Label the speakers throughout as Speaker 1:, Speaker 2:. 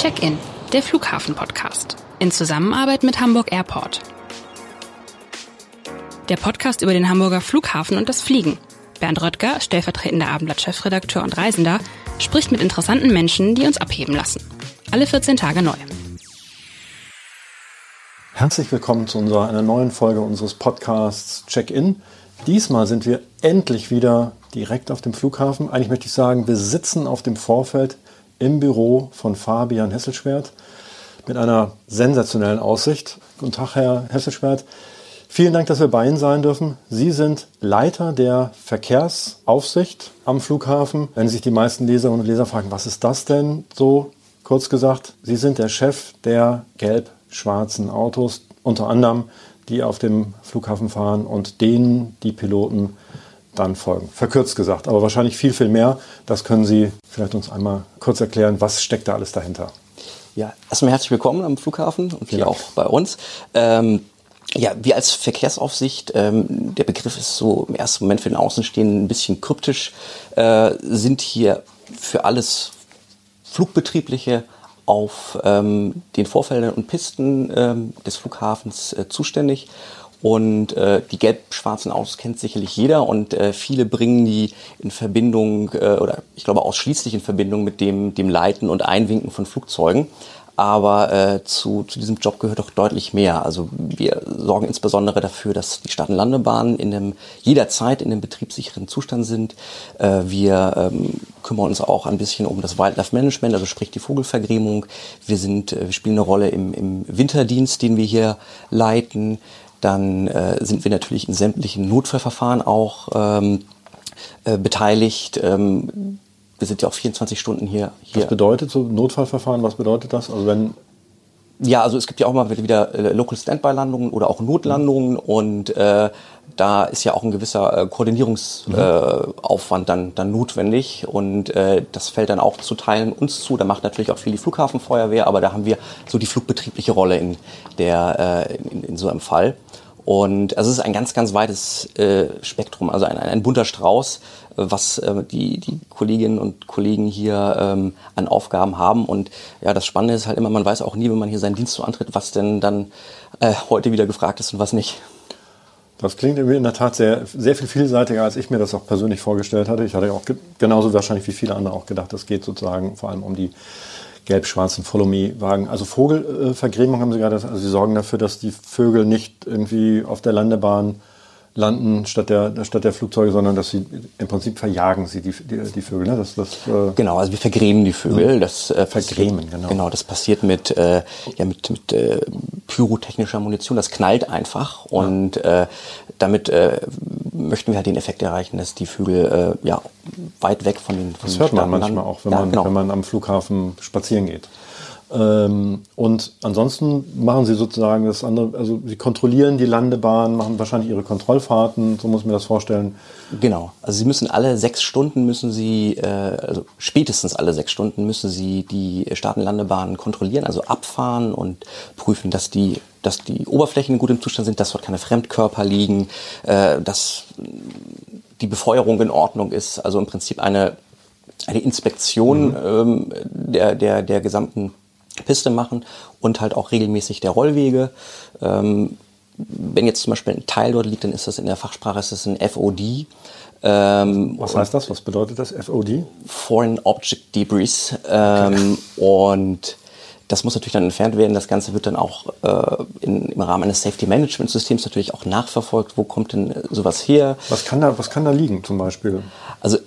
Speaker 1: Check-in, der Flughafen-Podcast. In Zusammenarbeit mit Hamburg Airport. Der Podcast über den Hamburger Flughafen und das Fliegen. Bernd Röttger, stellvertretender Abendblatt-Chefredakteur und Reisender, spricht mit interessanten Menschen, die uns abheben lassen. Alle 14 Tage neu.
Speaker 2: Herzlich willkommen zu unserer, einer neuen Folge unseres Podcasts Check-In. Diesmal sind wir endlich wieder direkt auf dem Flughafen. Eigentlich möchte ich sagen, wir sitzen auf dem Vorfeld im Büro von Fabian Hesselschwert mit einer sensationellen Aussicht. Guten Tag, Herr Hesselschwert. Vielen Dank, dass wir bei Ihnen sein dürfen. Sie sind Leiter der Verkehrsaufsicht am Flughafen. Wenn sich die meisten Leserinnen und Leser fragen, was ist das denn so? Kurz gesagt, Sie sind der Chef der gelb-schwarzen Autos, unter anderem, die auf dem Flughafen fahren und denen die Piloten dann folgen. Verkürzt gesagt, aber wahrscheinlich viel, viel mehr. Das können Sie vielleicht uns einmal kurz erklären. Was steckt da alles dahinter?
Speaker 3: Ja, erstmal herzlich willkommen am Flughafen und hier auch bei uns. Ähm, ja, wir als Verkehrsaufsicht, ähm, der Begriff ist so im ersten Moment für den Außenstehenden ein bisschen kryptisch, äh, sind hier für alles Flugbetriebliche auf ähm, den Vorfeldern und Pisten ähm, des Flughafens äh, zuständig und äh, die gelb-schwarzen Autos kennt sicherlich jeder und äh, viele bringen die in Verbindung äh, oder ich glaube ausschließlich in Verbindung mit dem, dem Leiten und Einwinken von Flugzeugen. Aber äh, zu, zu diesem Job gehört doch deutlich mehr. Also wir sorgen insbesondere dafür, dass die Start- und Landebahnen in einem, jederzeit in einem betriebssicheren Zustand sind. Äh, wir ähm, kümmern uns auch ein bisschen um das Wildlife Management, also sprich die Vogelvergrämung. Wir, sind, äh, wir spielen eine Rolle im, im Winterdienst, den wir hier leiten. Dann äh, sind wir natürlich in sämtlichen Notfallverfahren auch ähm, äh, beteiligt. Ähm, wir sind ja auch 24 Stunden hier. hier.
Speaker 2: Was bedeutet so Notfallverfahren? Was bedeutet das? Also wenn
Speaker 3: ja, also es gibt ja auch mal wieder äh, Local Standby-Landungen oder auch Notlandungen mhm. und äh, da ist ja auch ein gewisser äh, Koordinierungsaufwand mhm. äh, dann, dann notwendig und äh, das fällt dann auch zu Teilen uns zu. Da macht natürlich auch viel die Flughafenfeuerwehr, aber da haben wir so die flugbetriebliche Rolle in, der, äh, in, in so einem Fall. Und also es ist ein ganz, ganz weites äh, Spektrum, also ein, ein bunter Strauß, äh, was äh, die, die Kolleginnen und Kollegen hier ähm, an Aufgaben haben. Und ja, das Spannende ist halt immer, man weiß auch nie, wenn man hier seinen Dienst so antritt, was denn dann äh, heute wieder gefragt ist und was nicht.
Speaker 2: Das klingt irgendwie in der Tat sehr, sehr viel vielseitiger, als ich mir das auch persönlich vorgestellt hatte. Ich hatte auch genauso wahrscheinlich wie viele andere auch gedacht, es geht sozusagen vor allem um die gelb-schwarzen Follow-Me-Wagen. Also Vogelvergrämung haben Sie gerade, also Sie sorgen dafür, dass die Vögel nicht irgendwie auf der Landebahn landen statt der, statt der Flugzeuge, sondern dass sie im Prinzip verjagen sie die, die, die Vögel. Ne? Das,
Speaker 3: das, äh genau, also wir vergrämen die Vögel. Das,
Speaker 2: äh, vergrämen,
Speaker 3: genau. Genau, das passiert mit, äh, ja, mit, mit äh, pyrotechnischer Munition. Das knallt einfach und ja. äh, damit äh, möchten wir halt den Effekt erreichen, dass die Vögel äh, ja, weit weg von den
Speaker 2: von Das hört man manchmal auch, wenn, ja, man, genau. wenn man am Flughafen spazieren geht. Ähm, und ansonsten machen sie sozusagen das andere, also sie kontrollieren die Landebahn, machen wahrscheinlich ihre Kontrollfahrten, so muss ich mir das vorstellen.
Speaker 3: Genau, also sie müssen alle sechs Stunden müssen sie, äh, also spätestens alle sechs Stunden müssen sie die Staatenlandebahnen kontrollieren, also abfahren und prüfen, dass die, dass die Oberflächen gut im Zustand sind, dass dort keine Fremdkörper liegen, äh, dass die Befeuerung in Ordnung ist, also im Prinzip eine eine Inspektion mhm. ähm, der, der, der gesamten Piste machen und halt auch regelmäßig der Rollwege. Ähm, wenn jetzt zum Beispiel ein Teil dort liegt, dann ist das in der Fachsprache ist das ein FOD.
Speaker 2: Ähm, Was heißt das? Was bedeutet das FOD?
Speaker 3: Foreign Object Debris. Ähm, okay. Und das muss natürlich dann entfernt werden. Das Ganze wird dann auch äh, in, im Rahmen eines Safety Management Systems natürlich auch nachverfolgt. Wo kommt denn sowas her?
Speaker 2: Was kann da, was kann da liegen zum Beispiel?
Speaker 3: Also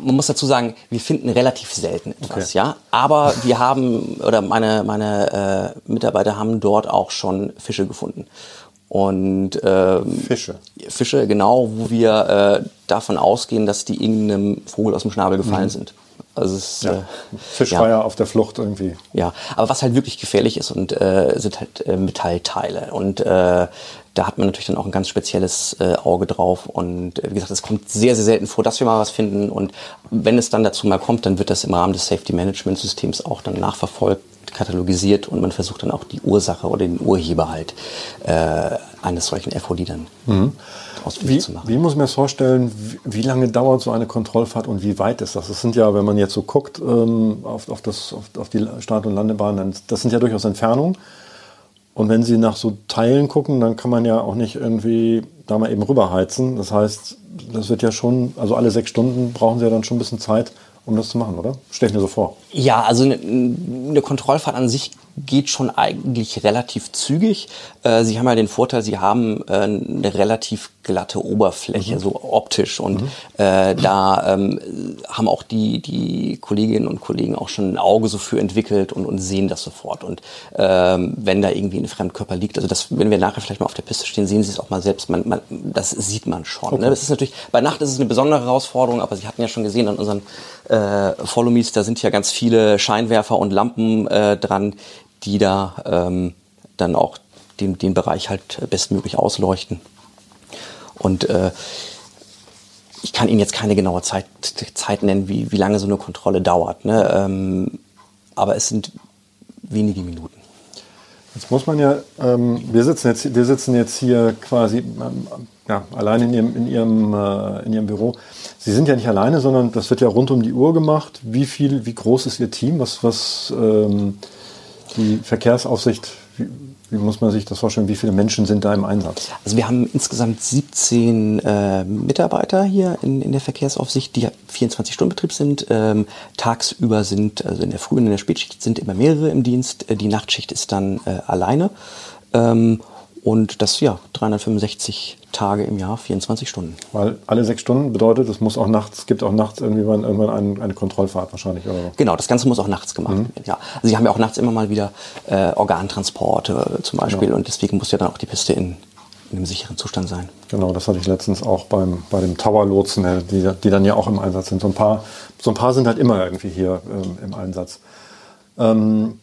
Speaker 3: man muss dazu sagen, wir finden relativ selten etwas, okay. ja. Aber wir haben, oder meine, meine äh, Mitarbeiter haben dort auch schon Fische gefunden. Und ähm,
Speaker 2: Fische.
Speaker 3: Fische, genau, wo wir äh, davon ausgehen, dass die irgendeinem Vogel aus dem Schnabel gefallen mhm. sind.
Speaker 2: Also es, ja. äh, Fischfeuer ja. auf der Flucht irgendwie.
Speaker 3: Ja, aber was halt wirklich gefährlich ist und äh, sind halt äh, Metallteile. Und äh, da hat man natürlich dann auch ein ganz spezielles äh, Auge drauf. Und äh, wie gesagt, es kommt sehr, sehr selten vor, dass wir mal was finden. Und wenn es dann dazu mal kommt, dann wird das im Rahmen des Safety Management Systems auch dann nachverfolgt, katalogisiert und man versucht dann auch die Ursache oder den Urheber halt äh, eines solchen FOD dann. Mhm.
Speaker 2: ausfindig wie, zu machen. Wie muss man das vorstellen? Wie, wie, lange dauert so eine Kontrollfahrt und wie weit ist das? Das sind ja, wenn man jetzt so guckt ähm, auf, auf, das, auf, auf die Start- und Landebahn, dann, das sind ja durchaus Entfernungen. Und wenn Sie nach so Teilen gucken, dann kann man ja auch nicht irgendwie da mal eben rüberheizen. Das heißt, das wird ja schon, also alle sechs Stunden brauchen Sie ja dann schon ein bisschen Zeit, um das zu machen, oder? Stell ich mir so vor.
Speaker 3: Ja, also eine, eine Kontrollfahrt an sich geht schon eigentlich relativ zügig. Äh, Sie haben ja den Vorteil, Sie haben äh, eine relativ glatte Oberfläche, mhm. so optisch. Und mhm. äh, da ähm, haben auch die, die Kolleginnen und Kollegen auch schon ein Auge so für entwickelt und, und sehen das sofort. Und ähm, wenn da irgendwie ein Fremdkörper liegt, also das, wenn wir nachher vielleicht mal auf der Piste stehen, sehen Sie es auch mal selbst. Man, man, das sieht man schon. Ne? Okay. Ne? Das ist natürlich, bei Nacht ist es eine besondere Herausforderung, aber Sie hatten ja schon gesehen an unseren äh, Follow Me's, da sind ja ganz viele Scheinwerfer und Lampen äh, dran, die da ähm, dann auch den, den Bereich halt bestmöglich ausleuchten. Und äh, ich kann Ihnen jetzt keine genaue Zeit, Zeit nennen, wie, wie lange so eine Kontrolle dauert. Ne? Ähm, aber es sind wenige Minuten.
Speaker 2: Jetzt muss man ja, ähm, wir, sitzen jetzt, wir sitzen jetzt hier quasi ähm, ja, allein in Ihrem, in, Ihrem, äh, in Ihrem Büro. Sie sind ja nicht alleine, sondern das wird ja rund um die Uhr gemacht. Wie viel, wie groß ist Ihr Team? Was, was ähm, die Verkehrsaufsicht, wie, wie, muss man sich das vorstellen? Wie viele Menschen sind da im Einsatz?
Speaker 3: Also wir haben insgesamt 17 äh, Mitarbeiter hier in, in der Verkehrsaufsicht, die 24-Stunden-Betrieb sind. Ähm, tagsüber sind, also in der Früh- und in der Spätschicht sind immer mehrere im Dienst. Äh, die Nachtschicht ist dann äh, alleine. Ähm, und das, ja, 365 Tage im Jahr, 24 Stunden.
Speaker 2: Weil alle sechs Stunden bedeutet, es muss auch nachts, gibt auch nachts irgendwie irgendwann eine, eine Kontrollfahrt wahrscheinlich, oder?
Speaker 3: Genau, das Ganze muss auch nachts gemacht mhm. werden, ja. Also sie haben ja auch nachts immer mal wieder äh, Organtransporte äh, zum Beispiel genau. und deswegen muss ja dann auch die Piste in, in einem sicheren Zustand sein.
Speaker 2: Genau, das hatte ich letztens auch beim, bei dem Tower-Lotsen, die, die dann ja auch im Einsatz sind. So ein paar, so ein paar sind halt immer irgendwie hier ähm, im Einsatz. Ähm,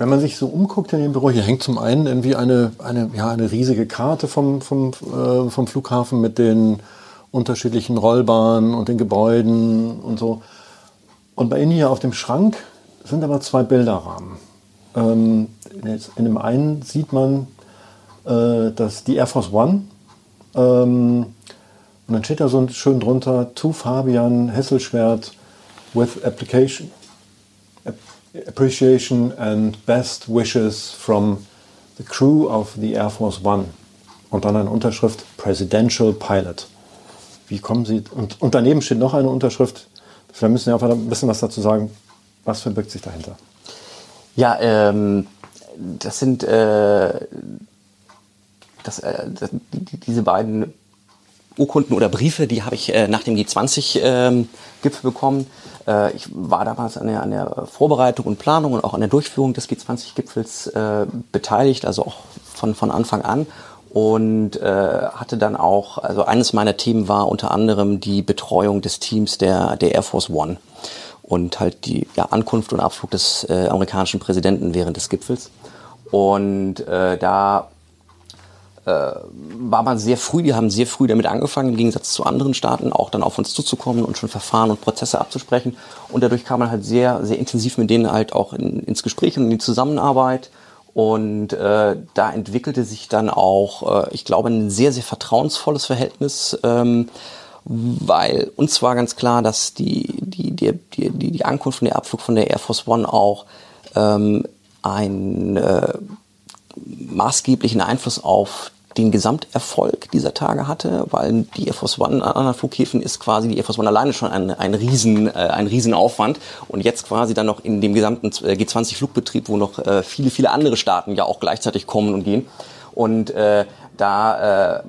Speaker 2: wenn man sich so umguckt in dem Büro, hier hängt zum einen irgendwie eine, eine, ja, eine riesige Karte vom, vom, äh, vom Flughafen mit den unterschiedlichen Rollbahnen und den Gebäuden und so. Und bei Ihnen hier auf dem Schrank sind aber zwei Bilderrahmen. Ähm, in dem einen sieht man äh, dass die Air Force One. Ähm, und dann steht da so schön drunter, to Fabian Hesselschwert with application, appreciation and best wishes from the crew of the Air Force One. Und dann eine Unterschrift Presidential Pilot. Wie kommen Sie? Und, und daneben steht noch eine Unterschrift. Vielleicht müssen Sie einfach ein bisschen was dazu sagen. Was verbirgt sich dahinter?
Speaker 3: Ja, ähm, das sind äh, das, äh, das, die, diese beiden Urkunden oder Briefe, die habe ich äh, nach dem G20-Gipfel ähm, bekommen. Äh, ich war damals an der, an der Vorbereitung und Planung und auch an der Durchführung des G20-Gipfels äh, beteiligt, also auch von, von Anfang an und äh, hatte dann auch, also eines meiner Themen war unter anderem die Betreuung des Teams der, der Air Force One und halt die ja, Ankunft und Abflug des äh, amerikanischen Präsidenten während des Gipfels. Und äh, da war man sehr früh, die haben sehr früh damit angefangen, im Gegensatz zu anderen Staaten auch dann auf uns zuzukommen und schon Verfahren und Prozesse abzusprechen. Und dadurch kam man halt sehr, sehr intensiv mit denen halt auch in, ins Gespräch und in die Zusammenarbeit. Und äh, da entwickelte sich dann auch, äh, ich glaube, ein sehr, sehr vertrauensvolles Verhältnis. Ähm, weil uns war ganz klar, dass die, die, die, die, die Ankunft und der Abflug von der Air Force One auch ähm, ein äh, maßgeblichen Einfluss auf den Gesamterfolg dieser Tage hatte, weil die Air Force One an anderen Flughäfen ist quasi die Air Force One alleine schon ein, ein, Riesen, äh, ein Riesenaufwand und jetzt quasi dann noch in dem gesamten äh, G20-Flugbetrieb, wo noch äh, viele, viele andere Staaten ja auch gleichzeitig kommen und gehen. Und äh, da äh,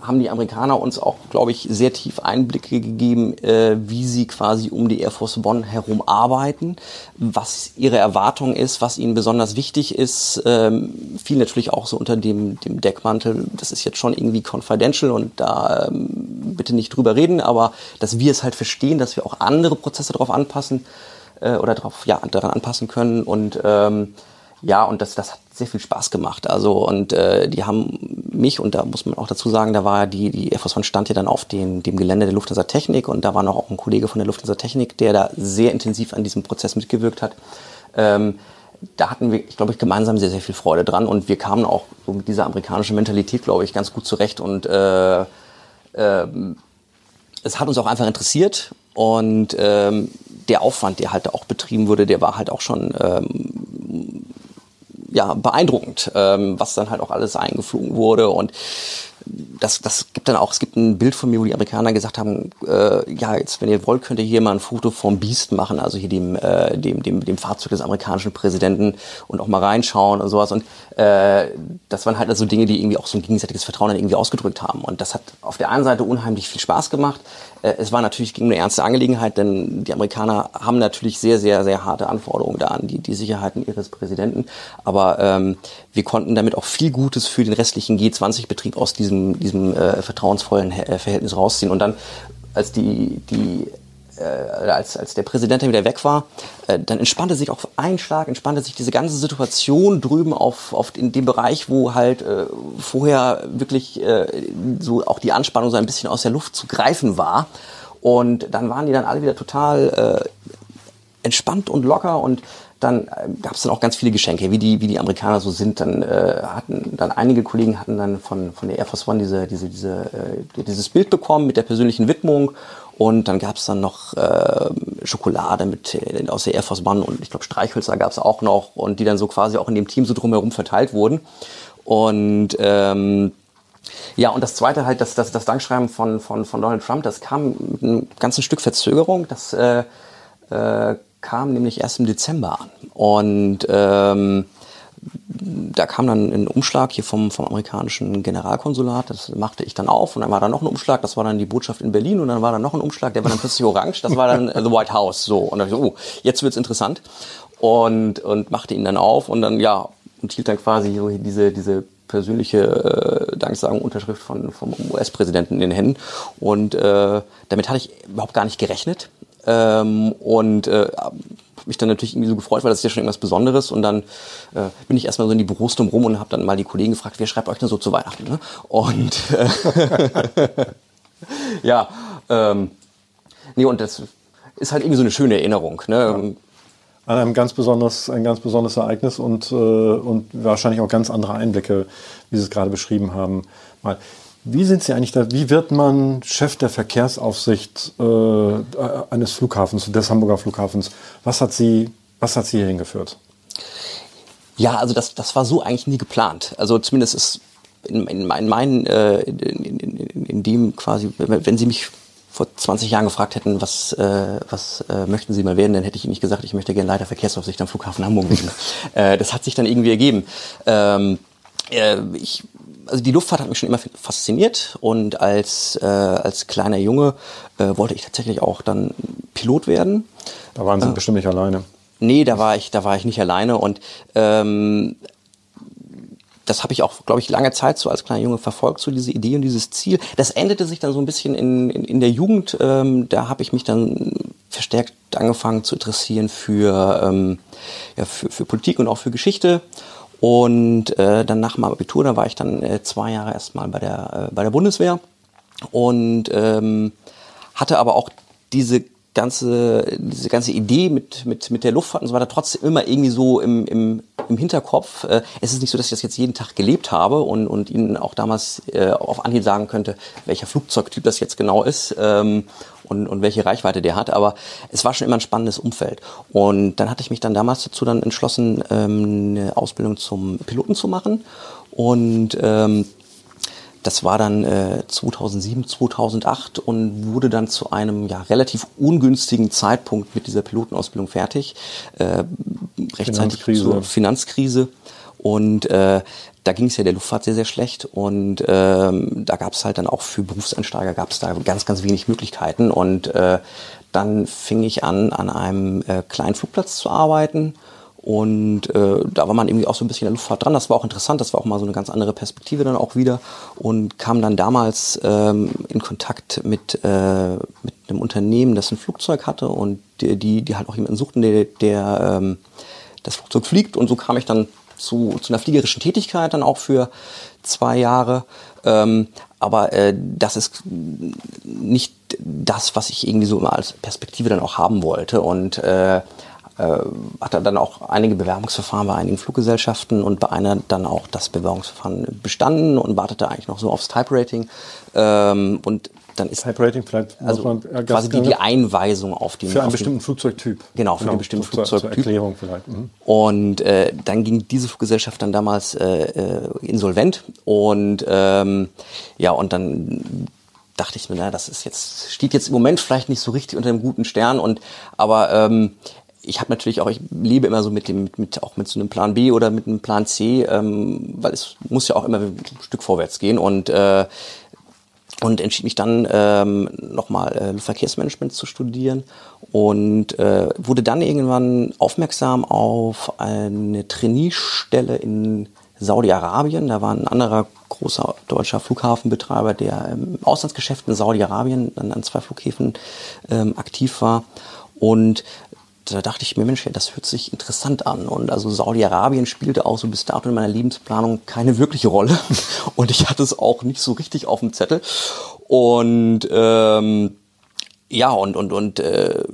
Speaker 3: haben die Amerikaner uns auch, glaube ich, sehr tief Einblicke gegeben, äh, wie sie quasi um die Air Force One herum arbeiten, was ihre Erwartung ist, was ihnen besonders wichtig ist. Ähm, viel natürlich auch so unter dem, dem Deckmantel, das ist jetzt schon irgendwie confidential und da ähm, bitte nicht drüber reden, aber dass wir es halt verstehen, dass wir auch andere Prozesse darauf anpassen äh, oder darauf, ja, daran anpassen können und ähm, ja, und das, das hat sehr viel Spaß gemacht. Also und äh, die haben mich und da muss man auch dazu sagen, da war die die Air Force stand ja dann auf den, dem Gelände der Lufthansa Technik und da war noch auch ein Kollege von der Lufthansa Technik, der da sehr intensiv an diesem Prozess mitgewirkt hat. Ähm, da hatten wir, ich glaube ich, gemeinsam sehr, sehr viel Freude dran und wir kamen auch so mit dieser amerikanischen Mentalität, glaube ich, ganz gut zurecht und äh, äh, es hat uns auch einfach interessiert und ähm, der Aufwand, der halt auch betrieben wurde, der war halt auch schon ähm, ja, beeindruckend, ähm, was dann halt auch alles eingeflogen wurde. Und das, das gibt dann auch, es gibt ein Bild von mir, wo die Amerikaner gesagt haben, äh, ja, jetzt, wenn ihr wollt, könnt ihr hier mal ein Foto vom Beast machen, also hier dem, äh, dem, dem, dem Fahrzeug des amerikanischen Präsidenten und auch mal reinschauen und sowas. Und äh, das waren halt also Dinge, die irgendwie auch so ein gegenseitiges Vertrauen dann irgendwie ausgedrückt haben. Und das hat auf der einen Seite unheimlich viel Spaß gemacht. Äh, es war natürlich gegen eine ernste Angelegenheit, denn die Amerikaner haben natürlich sehr, sehr, sehr harte Anforderungen da an die, die Sicherheiten ihres Präsidenten. Aber ähm, wir konnten damit auch viel Gutes für den restlichen G20-Betrieb aus diesem, diesem äh, vertrauensvollen Verhältnis rausziehen. Und dann, als die, die äh, als, als der Präsident dann wieder weg war, äh, dann entspannte sich auf einen Schlag, entspannte sich diese ganze Situation drüben auf, auf in dem Bereich, wo halt äh, vorher wirklich äh, so auch die Anspannung so ein bisschen aus der Luft zu greifen war. Und dann waren die dann alle wieder total äh, entspannt und locker und dann äh, gab es dann auch ganz viele Geschenke, wie die, wie die Amerikaner so sind. Dann äh, hatten dann einige Kollegen hatten dann von, von der Air Force One diese, diese, diese, äh, dieses Bild bekommen mit der persönlichen Widmung. Und dann gab es dann noch äh, Schokolade mit äh, aus der Air Force One und ich glaube Streichhölzer gab es auch noch und die dann so quasi auch in dem Team so drumherum verteilt wurden. Und ähm, ja, und das zweite halt, das, das, das Dankschreiben von, von, von Donald Trump, das kam mit einem ganzen Stück Verzögerung. Das äh, äh, kam nämlich erst im Dezember an. Und ähm, da kam dann ein Umschlag hier vom, vom amerikanischen Generalkonsulat, das machte ich dann auf und dann war da noch ein Umschlag, das war dann die Botschaft in Berlin und dann war da noch ein Umschlag, der war dann plötzlich orange, das war dann The White House, so. Und dann ich so, oh, jetzt wird's interessant. Und, und machte ihn dann auf und dann, ja, und hielt dann quasi so diese, diese persönliche äh, Danksagung, Unterschrift von, vom US-Präsidenten in den Händen. Und äh, damit hatte ich überhaupt gar nicht gerechnet. Ähm, und äh, mich dann natürlich irgendwie so gefreut, weil das ist ja schon irgendwas Besonderes. Und dann äh, bin ich erstmal so in die Büros rum und habe dann mal die Kollegen gefragt, wer schreibt euch denn so zu Weihnachten? Ne? Und äh, ja, ähm, nee, und das ist halt irgendwie so eine schöne Erinnerung. Ne? Ja.
Speaker 2: An ganz besonderes, ein ganz besonderes Ereignis und, äh, und wahrscheinlich auch ganz andere Einblicke, wie Sie es gerade beschrieben haben. Mal. Wie sind Sie eigentlich da? Wie wird man Chef der Verkehrsaufsicht äh, eines Flughafens, des Hamburger Flughafens? Was hat Sie, was hat Sie hier hingeführt?
Speaker 3: Ja, also das, das war so eigentlich nie geplant. Also zumindest ist in, in, in meinen, äh, in, in, in, dem quasi, wenn Sie mich vor 20 Jahren gefragt hätten, was, äh, was äh, möchten Sie mal werden, dann hätte ich Ihnen nicht gesagt, ich möchte gerne Leiter Verkehrsaufsicht am Flughafen Hamburg werden. äh, das hat sich dann irgendwie ergeben. Ähm, äh, ich also die Luftfahrt hat mich schon immer fasziniert und als, äh, als kleiner Junge äh, wollte ich tatsächlich auch dann Pilot werden.
Speaker 2: Da waren Sie äh, bestimmt nicht alleine.
Speaker 3: Nee, da war ich, da war ich nicht alleine und ähm, das habe ich auch, glaube ich, lange Zeit so als kleiner Junge verfolgt, so diese Idee und dieses Ziel. Das endete sich dann so ein bisschen in, in, in der Jugend. Ähm, da habe ich mich dann verstärkt angefangen zu interessieren für, ähm, ja, für, für Politik und auch für Geschichte. Und äh, dann nach dem Abitur, da war ich dann äh, zwei Jahre erstmal bei der, äh, bei der Bundeswehr und ähm, hatte aber auch diese ganze, diese ganze Idee mit, mit, mit der Luftfahrt und so weiter trotzdem immer irgendwie so im, im, im Hinterkopf. Äh, es ist nicht so, dass ich das jetzt jeden Tag gelebt habe und, und Ihnen auch damals äh, auf Anhieb sagen könnte, welcher Flugzeugtyp das jetzt genau ist. Ähm, und, und welche Reichweite der hat. Aber es war schon immer ein spannendes Umfeld. Und dann hatte ich mich dann damals dazu dann entschlossen, ähm, eine Ausbildung zum Piloten zu machen. Und ähm, das war dann äh, 2007, 2008 und wurde dann zu einem ja, relativ ungünstigen Zeitpunkt mit dieser Pilotenausbildung fertig. Äh, rechtzeitig Finanzkrise. zur Finanzkrise. Und äh, da ging es ja der Luftfahrt sehr, sehr schlecht und ähm, da gab es halt dann auch für Berufseinsteiger gab es da ganz, ganz wenig Möglichkeiten und äh, dann fing ich an, an einem äh, kleinen Flugplatz zu arbeiten und äh, da war man irgendwie auch so ein bisschen in der Luftfahrt dran. Das war auch interessant, das war auch mal so eine ganz andere Perspektive dann auch wieder und kam dann damals ähm, in Kontakt mit, äh, mit einem Unternehmen, das ein Flugzeug hatte und die, die, die halt auch jemanden suchten, der, der ähm, das Flugzeug fliegt und so kam ich dann zu, zu einer fliegerischen Tätigkeit dann auch für zwei Jahre. Ähm, aber äh, das ist nicht das, was ich irgendwie so immer als Perspektive dann auch haben wollte. Und äh, äh, hatte dann auch einige Bewerbungsverfahren bei einigen Fluggesellschaften und bei einer dann auch das Bewerbungsverfahren bestanden und wartete eigentlich noch so aufs Type-Rating. Ähm, und dann ist
Speaker 2: Type-Rating vielleicht
Speaker 3: also man, quasi die, die Einweisung auf den
Speaker 2: für einen bestimmten den, Flugzeugtyp.
Speaker 3: Genau, für genau, den bestimmten Flugzeugtyp. Zur
Speaker 2: Erklärung vielleicht.
Speaker 3: Mhm. Und äh, dann ging diese Fluggesellschaft dann damals äh, äh, insolvent und ähm, ja und dann dachte ich mir, na, das ist jetzt steht jetzt im Moment vielleicht nicht so richtig unter einem guten Stern und aber ähm, ich habe natürlich auch, ich lebe immer so mit dem, mit, mit, auch mit so einem Plan B oder mit einem Plan C, ähm, weil es muss ja auch immer ein Stück vorwärts gehen und äh, und entschied mich dann ähm, nochmal äh, Verkehrsmanagement zu studieren und äh, wurde dann irgendwann aufmerksam auf eine Trainiestelle in Saudi-Arabien. Da war ein anderer großer deutscher Flughafenbetreiber, der im Auslandsgeschäft in Saudi-Arabien dann an zwei Flughäfen ähm, aktiv war und da dachte ich mir, Mensch, das hört sich interessant an. Und also Saudi-Arabien spielte auch so bis dato in meiner Lebensplanung keine wirkliche Rolle. Und ich hatte es auch nicht so richtig auf dem Zettel. Und ähm, ja, und, und, und äh,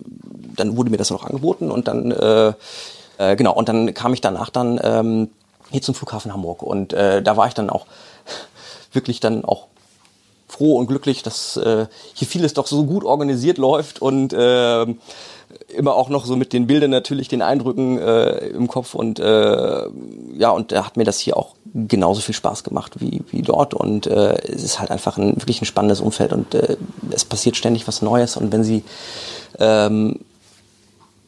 Speaker 3: dann wurde mir das noch angeboten und dann, äh, äh, genau, und dann kam ich danach dann ähm, hier zum Flughafen Hamburg. Und äh, da war ich dann auch wirklich dann auch froh und glücklich, dass äh, hier vieles doch so gut organisiert läuft und äh, immer auch noch so mit den Bildern natürlich, den Eindrücken äh, im Kopf und äh, ja, und da hat mir das hier auch genauso viel Spaß gemacht wie, wie dort und äh, es ist halt einfach ein wirklich ein spannendes Umfeld und äh, es passiert ständig was Neues und wenn sie ähm,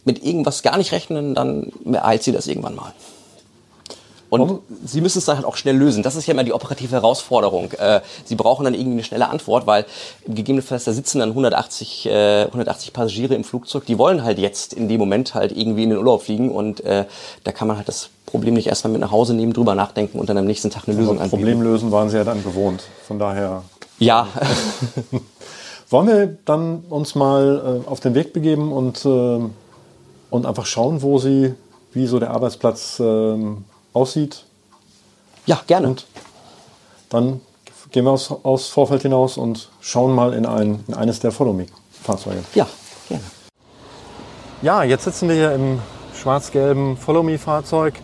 Speaker 3: mit irgendwas gar nicht rechnen, dann ereilt sie das irgendwann mal. Und? Sie müssen es dann halt auch schnell lösen. Das ist ja immer die operative Herausforderung. Äh, Sie brauchen dann irgendwie eine schnelle Antwort, weil gegebenenfalls da sitzen dann 180, äh, 180 Passagiere im Flugzeug, die wollen halt jetzt in dem Moment halt irgendwie in den Urlaub fliegen und äh, da kann man halt das Problem nicht erstmal mit nach Hause nehmen, drüber nachdenken und dann am nächsten Tag eine Lösung
Speaker 2: anbieten. Problem lösen waren Sie ja dann gewohnt. Von daher.
Speaker 3: Ja.
Speaker 2: Wollen wir dann uns mal äh, auf den Weg begeben und, äh, und einfach schauen, wo Sie, wie so der Arbeitsplatz ähm, aussieht.
Speaker 3: Ja, gerne.
Speaker 2: Und dann gehen wir aus, aus Vorfeld hinaus und schauen mal in, ein, in eines der Follow Me-Fahrzeuge.
Speaker 3: Ja, gerne.
Speaker 2: Ja, jetzt sitzen wir hier im schwarz-gelben Follow Me-Fahrzeug.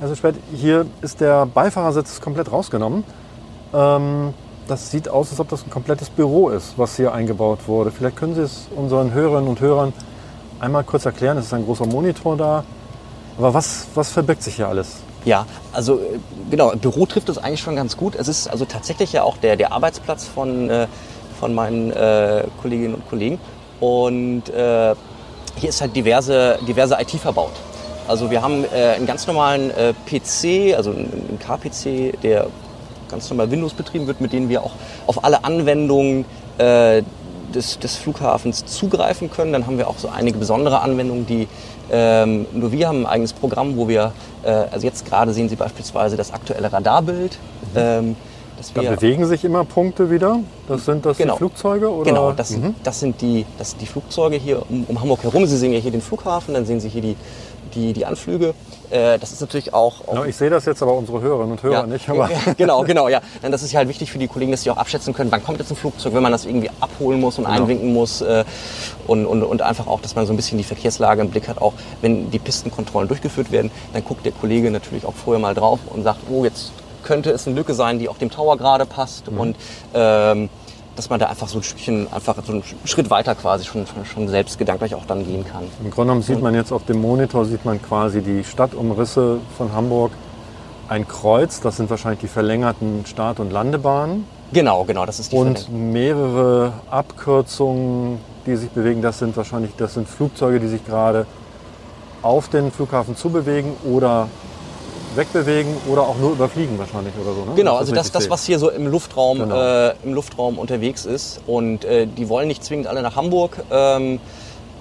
Speaker 2: Also spät, hier ist der Beifahrersitz komplett rausgenommen. Ähm, das sieht aus, als ob das ein komplettes Büro ist, was hier eingebaut wurde. Vielleicht können Sie es unseren Hörerinnen und Hörern einmal kurz erklären. Es ist ein großer Monitor da. Aber was, was verbirgt sich hier alles?
Speaker 3: Ja, also äh, genau, Büro trifft es eigentlich schon ganz gut. Es ist also tatsächlich ja auch der, der Arbeitsplatz von, äh, von meinen äh, Kolleginnen und Kollegen. Und äh, hier ist halt diverse, diverse IT verbaut. Also wir haben äh, einen ganz normalen äh, PC, also einen KPC, der ganz normal Windows betrieben wird, mit dem wir auch auf alle Anwendungen des, des Flughafens zugreifen können. Dann haben wir auch so einige besondere Anwendungen, die ähm, nur wir haben ein eigenes Programm, wo wir, also jetzt gerade sehen Sie beispielsweise das aktuelle Radarbild. Mhm. Ähm,
Speaker 2: da bewegen sich immer Punkte wieder. Das sind das genau. die Flugzeuge? Oder?
Speaker 3: Genau, das, mhm. das, sind die, das sind die Flugzeuge hier um, um Hamburg herum. Sie sehen ja hier den Flughafen, dann sehen Sie hier die, die, die Anflüge. Äh, das ist natürlich auch. auch
Speaker 2: ich sehe das jetzt aber unsere Hörerinnen und Hörer
Speaker 3: ja,
Speaker 2: nicht.
Speaker 3: Aber genau, genau, ja. Denn das ist ja halt wichtig für die Kollegen, dass sie auch abschätzen können, wann kommt jetzt ein Flugzeug, wenn man das irgendwie abholen muss und genau. einwinken muss. Äh, und, und, und einfach auch, dass man so ein bisschen die Verkehrslage im Blick hat. Auch wenn die Pistenkontrollen durchgeführt werden, dann guckt der Kollege natürlich auch vorher mal drauf und sagt, oh, jetzt könnte es eine Lücke sein, die auch dem Tower gerade passt. Mhm. Und ähm, dass man da einfach so ein Stückchen, einfach so einen Schritt weiter quasi schon, schon selbst gedanklich auch dann gehen kann.
Speaker 2: Im Grunde genommen sieht man jetzt auf dem Monitor, sieht man quasi die Stadtumrisse von Hamburg. Ein Kreuz, das sind wahrscheinlich die verlängerten Start- und Landebahnen.
Speaker 3: Genau, genau, das ist die
Speaker 2: Und mehrere Abkürzungen, die sich bewegen, das sind wahrscheinlich, das sind Flugzeuge, die sich gerade auf den Flughafen zubewegen oder wegbewegen oder auch nur überfliegen wahrscheinlich oder so. Ne?
Speaker 3: Genau, also das, das, was hier so im Luftraum, genau. äh, im Luftraum unterwegs ist. Und äh, die wollen nicht zwingend alle nach Hamburg, ähm,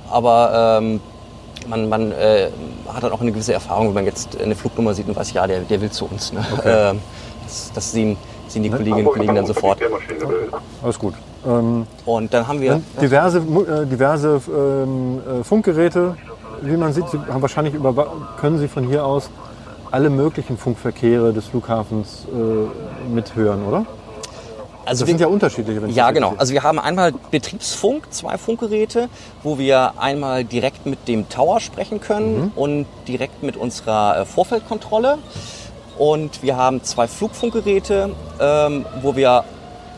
Speaker 3: aber ähm, man, man äh, hat dann auch eine gewisse Erfahrung, wenn man jetzt eine Flugnummer sieht und weiß, ja, der, der will zu uns. Ne? Okay. Ähm, das, das sehen, sehen die ne? Kolleginnen und Kollegen dann sofort.
Speaker 2: Alles gut.
Speaker 3: Ähm, und dann haben wir
Speaker 2: diverse, äh, diverse ähm, äh, Funkgeräte, wie man sieht, Sie haben wahrscheinlich über, können Sie von hier aus alle möglichen Funkverkehre des Flughafens äh, mithören, oder? das sind ja unterschiedliche. wenn
Speaker 3: Ja, genau. Also wir haben einmal Betriebsfunk, zwei Funkgeräte, wo wir einmal direkt mit dem Tower sprechen können und direkt mit unserer äh, Vorfeldkontrolle. Und wir haben zwei Flugfunkgeräte, ähm, wo wir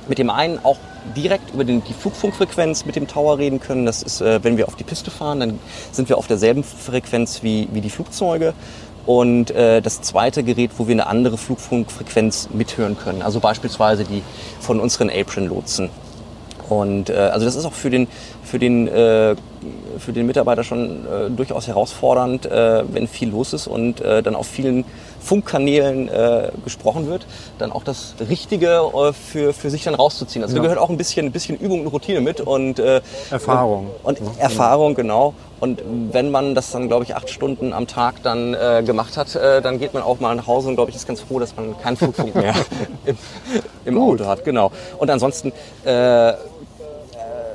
Speaker 3: mit dem einen auch direkt über den, die Flugfunkfrequenz mit dem Tower reden können. Das ist, äh, wenn wir auf die Piste fahren, dann sind wir auf derselben Frequenz wie, wie die Flugzeuge. Und äh, das zweite Gerät, wo wir eine andere Flugfunkfrequenz mithören können. Also beispielsweise die von unseren Apron-Lotsen. Und äh, also das ist auch für den, für den, äh, für den Mitarbeiter schon äh, durchaus herausfordernd, äh, wenn viel los ist und äh, dann auf vielen Funkkanälen äh, gesprochen wird, dann auch das Richtige äh, für, für sich dann rauszuziehen. Also da gehört auch ein bisschen, ein bisschen Übung und Routine mit und äh,
Speaker 2: Erfahrung.
Speaker 3: und Erfahrung, genau. Und wenn man das dann, glaube ich, acht Stunden am Tag dann gemacht hat, dann geht man auch mal nach Hause und, glaube ich, ist ganz froh, dass man keinen Flugfunk mehr im, im Auto hat. Genau. Und ansonsten,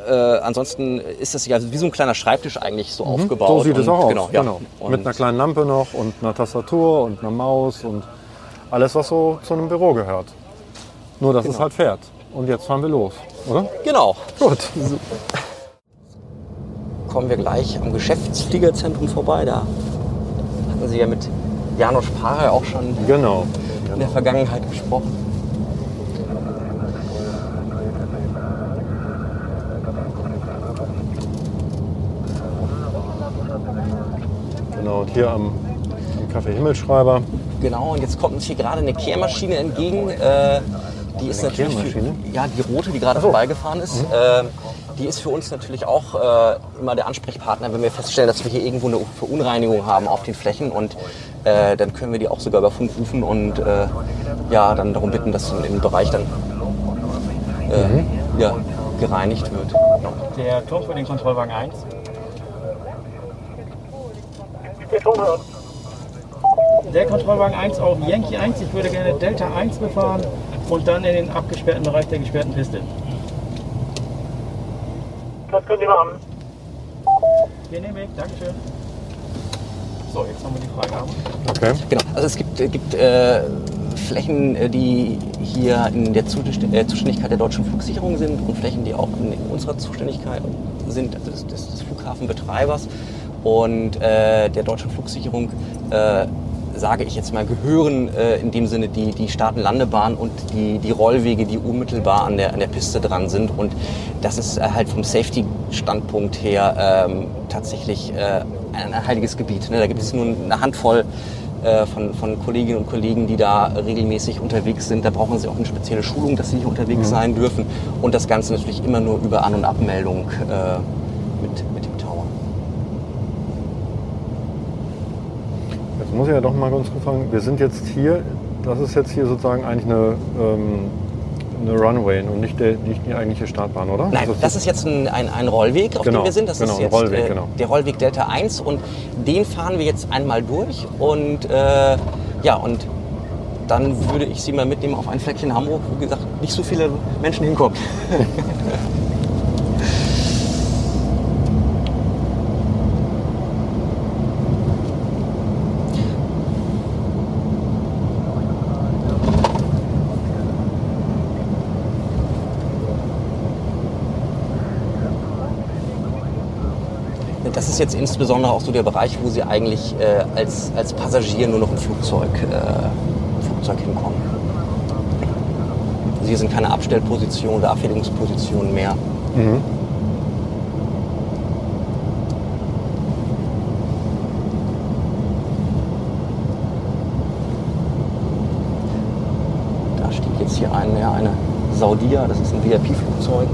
Speaker 3: äh, ansonsten ist das ja wie so ein kleiner Schreibtisch eigentlich so aufgebaut.
Speaker 2: Mhm. So sieht es auch aus.
Speaker 3: Genau, ja. Und,
Speaker 2: Mit einer kleinen Lampe noch und einer Tastatur und einer Maus und alles, was so zu einem Büro gehört. Nur, dass
Speaker 3: Genau.
Speaker 2: es halt fährt. Und jetzt fahren wir los, oder?
Speaker 3: genau.
Speaker 2: Gut.
Speaker 3: Kommen wir gleich am Geschäftsfliegerzentrum vorbei. Da hatten Sie ja mit Janusz Parer auch schon
Speaker 2: Genau.
Speaker 3: in der Vergangenheit gesprochen.
Speaker 2: Hier am, am Café Himmelschreiber.
Speaker 3: Genau, und jetzt kommt uns hier gerade eine Kehrmaschine entgegen. Äh, die ist
Speaker 2: Eine
Speaker 3: natürlich
Speaker 2: Kehrmaschine?
Speaker 3: Für, ja, die rote, die gerade vorbeigefahren ist. Äh, die ist für uns natürlich auch äh, immer der Ansprechpartner, wenn wir feststellen, dass wir hier irgendwo eine Verunreinigung haben auf den Flächen. Und äh, dann können wir die auch sogar über Funk rufen und äh, ja, dann darum bitten, dass in dem Bereich dann äh, ja, gereinigt wird.
Speaker 4: Der Turm für den Kontrollwagen 1. Der Kontrollwagen 1 auf Yankee 1. Ich würde gerne Delta 1 befahren und dann in den abgesperrten Bereich der gesperrten Piste.
Speaker 5: Das können Sie machen.
Speaker 4: Genehmigt, Dankeschön. So, jetzt haben wir die Freigabe.
Speaker 2: Okay.
Speaker 3: Genau, also es gibt, äh, gibt äh, Flächen, äh, die hier in der äh, Zuständigkeit der deutschen Flugsicherung sind und Flächen, die auch in, unserer Zuständigkeit sind, also des, des, des Flughafenbetreibers. Und äh, der deutschen Flugsicherung, äh, sage ich jetzt mal, gehören äh, in dem Sinne die, die Staatenlandebahn und die, die Rollwege, die unmittelbar an der, an der Piste dran sind. Und das ist äh, halt vom Safety-Standpunkt her ähm, tatsächlich äh, ein, heiliges Gebiet. Ne? Da gibt es nur eine Handvoll äh, von, von Kolleginnen und Kollegen, die da regelmäßig unterwegs sind. Da brauchen sie auch eine spezielle Schulung, dass sie hier unterwegs sein dürfen. Und das Ganze natürlich immer nur über An- und Abmeldung äh, mit, mit dem Tower.
Speaker 2: Jetzt muss ich ja doch mal ganz kurz fragen, wir sind jetzt hier, das ist jetzt hier sozusagen eigentlich eine, ähm, eine Runway und nicht, der, nicht die eigentliche Startbahn, oder?
Speaker 3: Nein, das ist jetzt ein, ein, ein Rollweg, auf
Speaker 2: Genau,
Speaker 3: dem wir sind. Das
Speaker 2: genau,
Speaker 3: ist jetzt
Speaker 2: Rollweg,
Speaker 3: äh,
Speaker 2: genau.
Speaker 3: der Rollweg Delta 1 und den fahren wir jetzt einmal durch und äh, ja und dann würde ich Sie mal mitnehmen auf ein Fleckchen Hamburg, wo gesagt nicht so viele Menschen hinkommen. Das ist jetzt insbesondere auch so der Bereich, wo Sie eigentlich äh, als, als Passagier nur noch im Flugzeug, äh, Flugzeug hinkommen. Hier sind keine Abstellpositionen oder Abfertigungspositionen mehr. Da steht jetzt hier ein, ja, eine Saudia, das ist ein VIP-Flugzeug.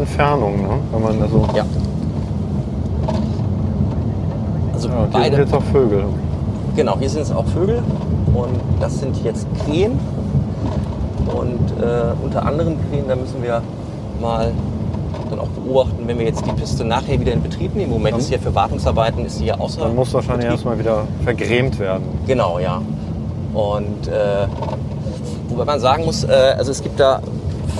Speaker 2: Das Entfernungen, ne? wenn man also.
Speaker 3: Ja. Also
Speaker 2: Ja, und hier sind
Speaker 3: beide,
Speaker 2: jetzt auch Vögel.
Speaker 3: genau, hier sind es auch Vögel und das sind jetzt Krähen. Und äh, unter anderem Krähen, da müssen wir mal dann auch beobachten, wenn wir jetzt die Piste nachher wieder in Betrieb nehmen. Im Moment ist sie ja für Wartungsarbeiten ist sie ja außer.
Speaker 2: Dann muss wahrscheinlich
Speaker 3: Betrieb.
Speaker 2: erstmal wieder vergrämt werden.
Speaker 3: Genau, ja. Und äh, wobei man sagen muss, äh, also es gibt da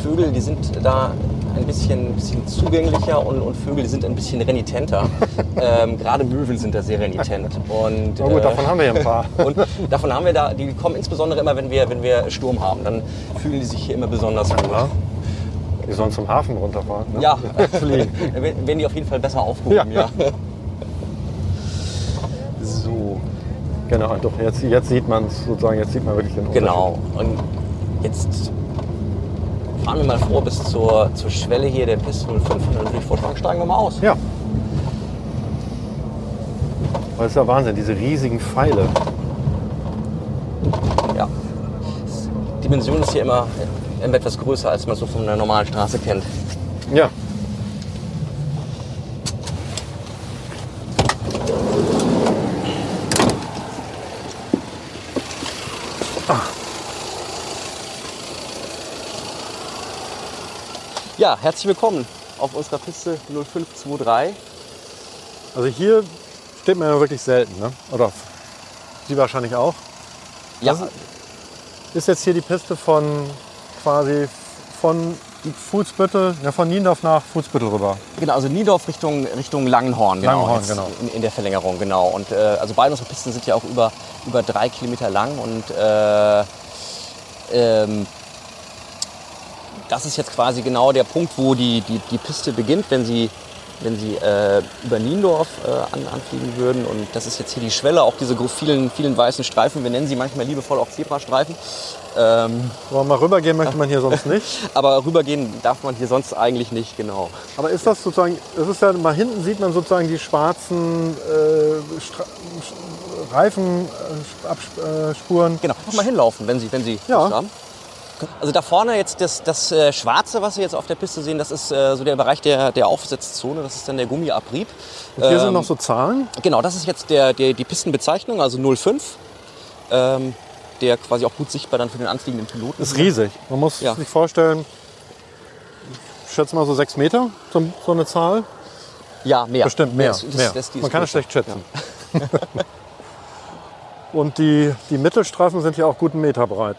Speaker 3: Vögel, die sind da ein bisschen, bisschen zugänglicher und, und Vögel, sind ein bisschen renitenter. ähm, Gerade Möwen sind da sehr renitent. Und,
Speaker 2: Na gut,
Speaker 3: äh,
Speaker 2: davon haben wir ja ein paar.
Speaker 3: und davon haben wir da, die kommen insbesondere immer, wenn wir, wenn wir Sturm haben. Dann fühlen die sich hier immer besonders gut.
Speaker 2: Ja. Die sollen zum Hafen runterfahren. Ne?
Speaker 3: Ja, dann werden die auf jeden Fall besser aufgehoben, ja.
Speaker 2: So. Genau, doch, jetzt, jetzt sieht man es sozusagen, jetzt sieht man wirklich den Unterschied.
Speaker 3: Genau. Und jetzt fahren wir mal vor bis zur, zur Schwelle hier der Piste 05 und dann würde ich vorschlagen, steigen wir mal aus.
Speaker 2: Ja. Das ist ja Wahnsinn, diese riesigen Pfeile.
Speaker 3: Ja. Die Dimension ist hier immer, immer etwas größer, als man so von einer normalen Straße kennt.
Speaker 2: Ja.
Speaker 3: Ja, herzlich willkommen auf unserer Piste 0523.
Speaker 2: Also hier steht man ja wirklich selten, ne? Oder Sie wahrscheinlich auch.
Speaker 3: Ja,
Speaker 2: Das Ist jetzt hier die Piste von quasi von Fußbüttel, ja, von Niendorf nach Fußbüttel rüber.
Speaker 3: genau, also Niedorf Richtung, Richtung Langenhorn. Genau,
Speaker 2: Langenhorn, genau.
Speaker 3: In, in der Verlängerung, genau. Und äh, also beide unsere Pisten sind ja auch über, über drei Kilometer lang und äh, ähm, das ist jetzt quasi genau der Punkt, wo die, die, die Piste beginnt, wenn sie, wenn sie äh, über Niendorf äh, an, anfliegen würden. Und das ist jetzt hier die Schwelle, auch diese vielen, vielen weißen Streifen. Wir nennen sie manchmal liebevoll auch Zebrastreifen. Ähm,
Speaker 2: Aber mal rübergehen möchte man hier sonst nicht.
Speaker 3: aber rübergehen darf man hier sonst eigentlich nicht, genau.
Speaker 2: Aber ist das sozusagen, es ist ja mal hinten sieht man sozusagen die schwarzen äh, Stra Reifenspuren.
Speaker 3: Genau, einfach mal hinlaufen, wenn Sie, wenn Sie
Speaker 2: Ja.
Speaker 3: Haben. Also da vorne jetzt das, das äh, Schwarze, was Sie jetzt auf der Piste sehen, das ist äh, so der Bereich der, der Aufsetzzone, das ist dann der Gummiabrieb.
Speaker 2: Und hier sind
Speaker 3: Ähm,
Speaker 2: noch so Zahlen.
Speaker 3: Genau, das ist jetzt der, der, die Pistenbezeichnung, also 05, ähm, der quasi auch gut sichtbar dann für den anfliegenden Piloten
Speaker 2: Ist riesig. Man muss
Speaker 3: Ja.
Speaker 2: sich vorstellen, ich schätze mal so sechs Meter, so, so eine Zahl.
Speaker 3: Ja, mehr.
Speaker 2: Bestimmt mehr.
Speaker 3: Das- das-
Speaker 2: mehr.
Speaker 3: das- ist
Speaker 2: Man kann es schlecht schätzen. Und die, die Mittelstreifen sind ja auch guten Meter breit.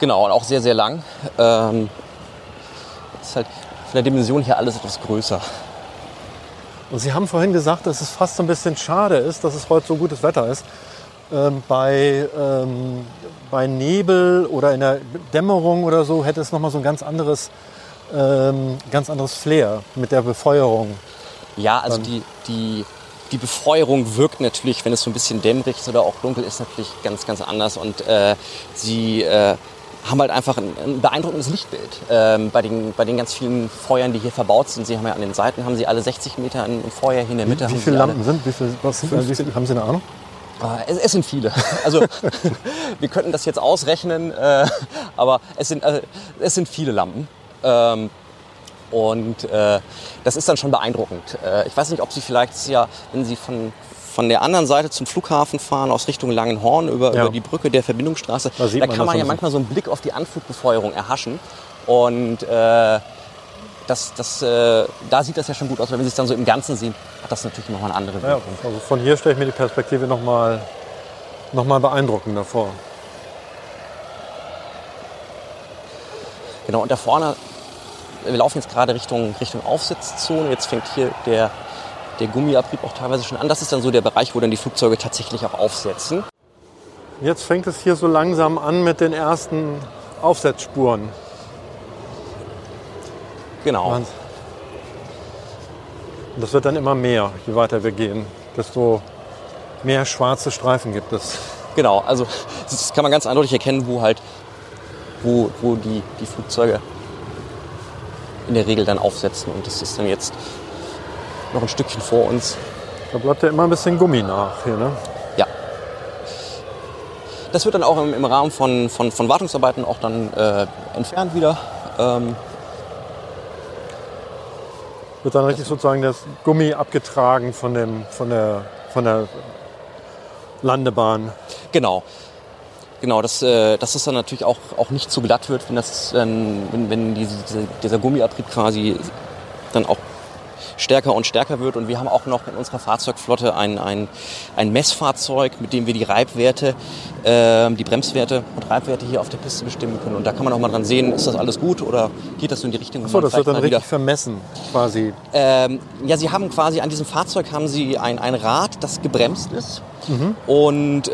Speaker 3: Genau, und auch sehr, sehr lang. Ähm, ist halt von der Dimension her alles etwas größer.
Speaker 2: Und Sie haben vorhin gesagt, dass es fast so ein bisschen schade ist, dass es heute so gutes Wetter ist. Ähm, bei, ähm, bei Nebel oder in der Dämmerung oder so hätte es nochmal so ein ganz anderes, ähm, ganz anderes Flair mit der Befeuerung.
Speaker 3: Ja, also die, die, die Befeuerung wirkt natürlich, wenn es so ein bisschen dämmerig ist oder auch dunkel ist, natürlich ganz, ganz anders. Und äh, sie äh, haben halt einfach ein, ein beeindruckendes Lichtbild. Ähm, bei, den, bei den ganz vielen Feuern, die hier verbaut sind, sie haben ja an den Seiten haben sie alle 60 Meter ein Feuer, hier in der Mitte
Speaker 2: Wie
Speaker 3: haben
Speaker 2: viele
Speaker 3: alle,
Speaker 2: Lampen sind? Wie viel, was sind, wie viel, haben Sie eine Ahnung?
Speaker 3: Ah, Es, es sind viele. Also wir könnten das jetzt ausrechnen, äh, aber es sind, äh, es sind viele Lampen. Ähm, und äh, das ist dann schon beeindruckend. Äh, ich weiß nicht, ob Sie vielleicht ja, wenn Sie von, von der anderen Seite zum Flughafen fahren, aus Richtung Langenhorn über,
Speaker 2: Ja.
Speaker 3: über die Brücke der Verbindungsstraße,
Speaker 2: Da
Speaker 3: da
Speaker 2: man
Speaker 3: kann man ja manchmal so einen Blick auf die Anflugbefeuerung erhaschen. Und äh, das, das, äh, da sieht das ja schon gut aus. Wenn Sie es dann so im Ganzen sehen, hat das natürlich nochmal eine andere
Speaker 2: Ja,
Speaker 3: Wirkung.
Speaker 2: also von hier stelle ich mir die Perspektive nochmal noch mal beeindruckender vor.
Speaker 3: Genau, und da vorne, wir laufen jetzt gerade Richtung, Richtung Aufsitzzone. Jetzt fängt hier der, der Gummiabrieb auch teilweise schon an. Das ist dann so der Bereich, wo dann die Flugzeuge tatsächlich auch aufsetzen.
Speaker 2: Jetzt fängt es hier so langsam an mit den ersten Aufsetzspuren.
Speaker 3: Genau.
Speaker 2: Und das wird dann immer mehr, je weiter wir gehen, desto mehr schwarze Streifen gibt es.
Speaker 3: Genau, also das kann man ganz eindeutig erkennen, wo halt, wo, wo die, die Flugzeuge in der Regel dann aufsetzen. Und das ist dann jetzt noch ein Stückchen vor uns.
Speaker 2: Da bleibt ja immer ein bisschen Gummi nach hier, ne?
Speaker 3: Ja. Das wird dann auch im, im Rahmen von, von, von Wartungsarbeiten auch dann äh, entfernt wieder. Ähm,
Speaker 2: Wird dann richtig sozusagen das Gummi abgetragen von, dem, von, der, von der Landebahn.
Speaker 3: Genau. Genau, dass, äh, dass es dann natürlich auch, auch nicht zu glatt wird, wenn, das, dann, wenn, wenn diese, dieser Gummiabrieb quasi dann auch stärker und stärker wird. Und wir haben auch noch in unserer Fahrzeugflotte ein, ein, ein Messfahrzeug, mit dem wir die Reibwerte, äh, die Bremswerte und Reibwerte hier auf der Piste bestimmen können. Und da kann man auch mal dran sehen, ist das alles gut oder geht das so in die Richtung? man
Speaker 2: das wird dann richtig
Speaker 3: wieder-
Speaker 2: vermessen, quasi.
Speaker 3: ähm, ja, Sie haben quasi an diesem Fahrzeug haben Sie ein, ein Rad, das gebremst ist. Und äh,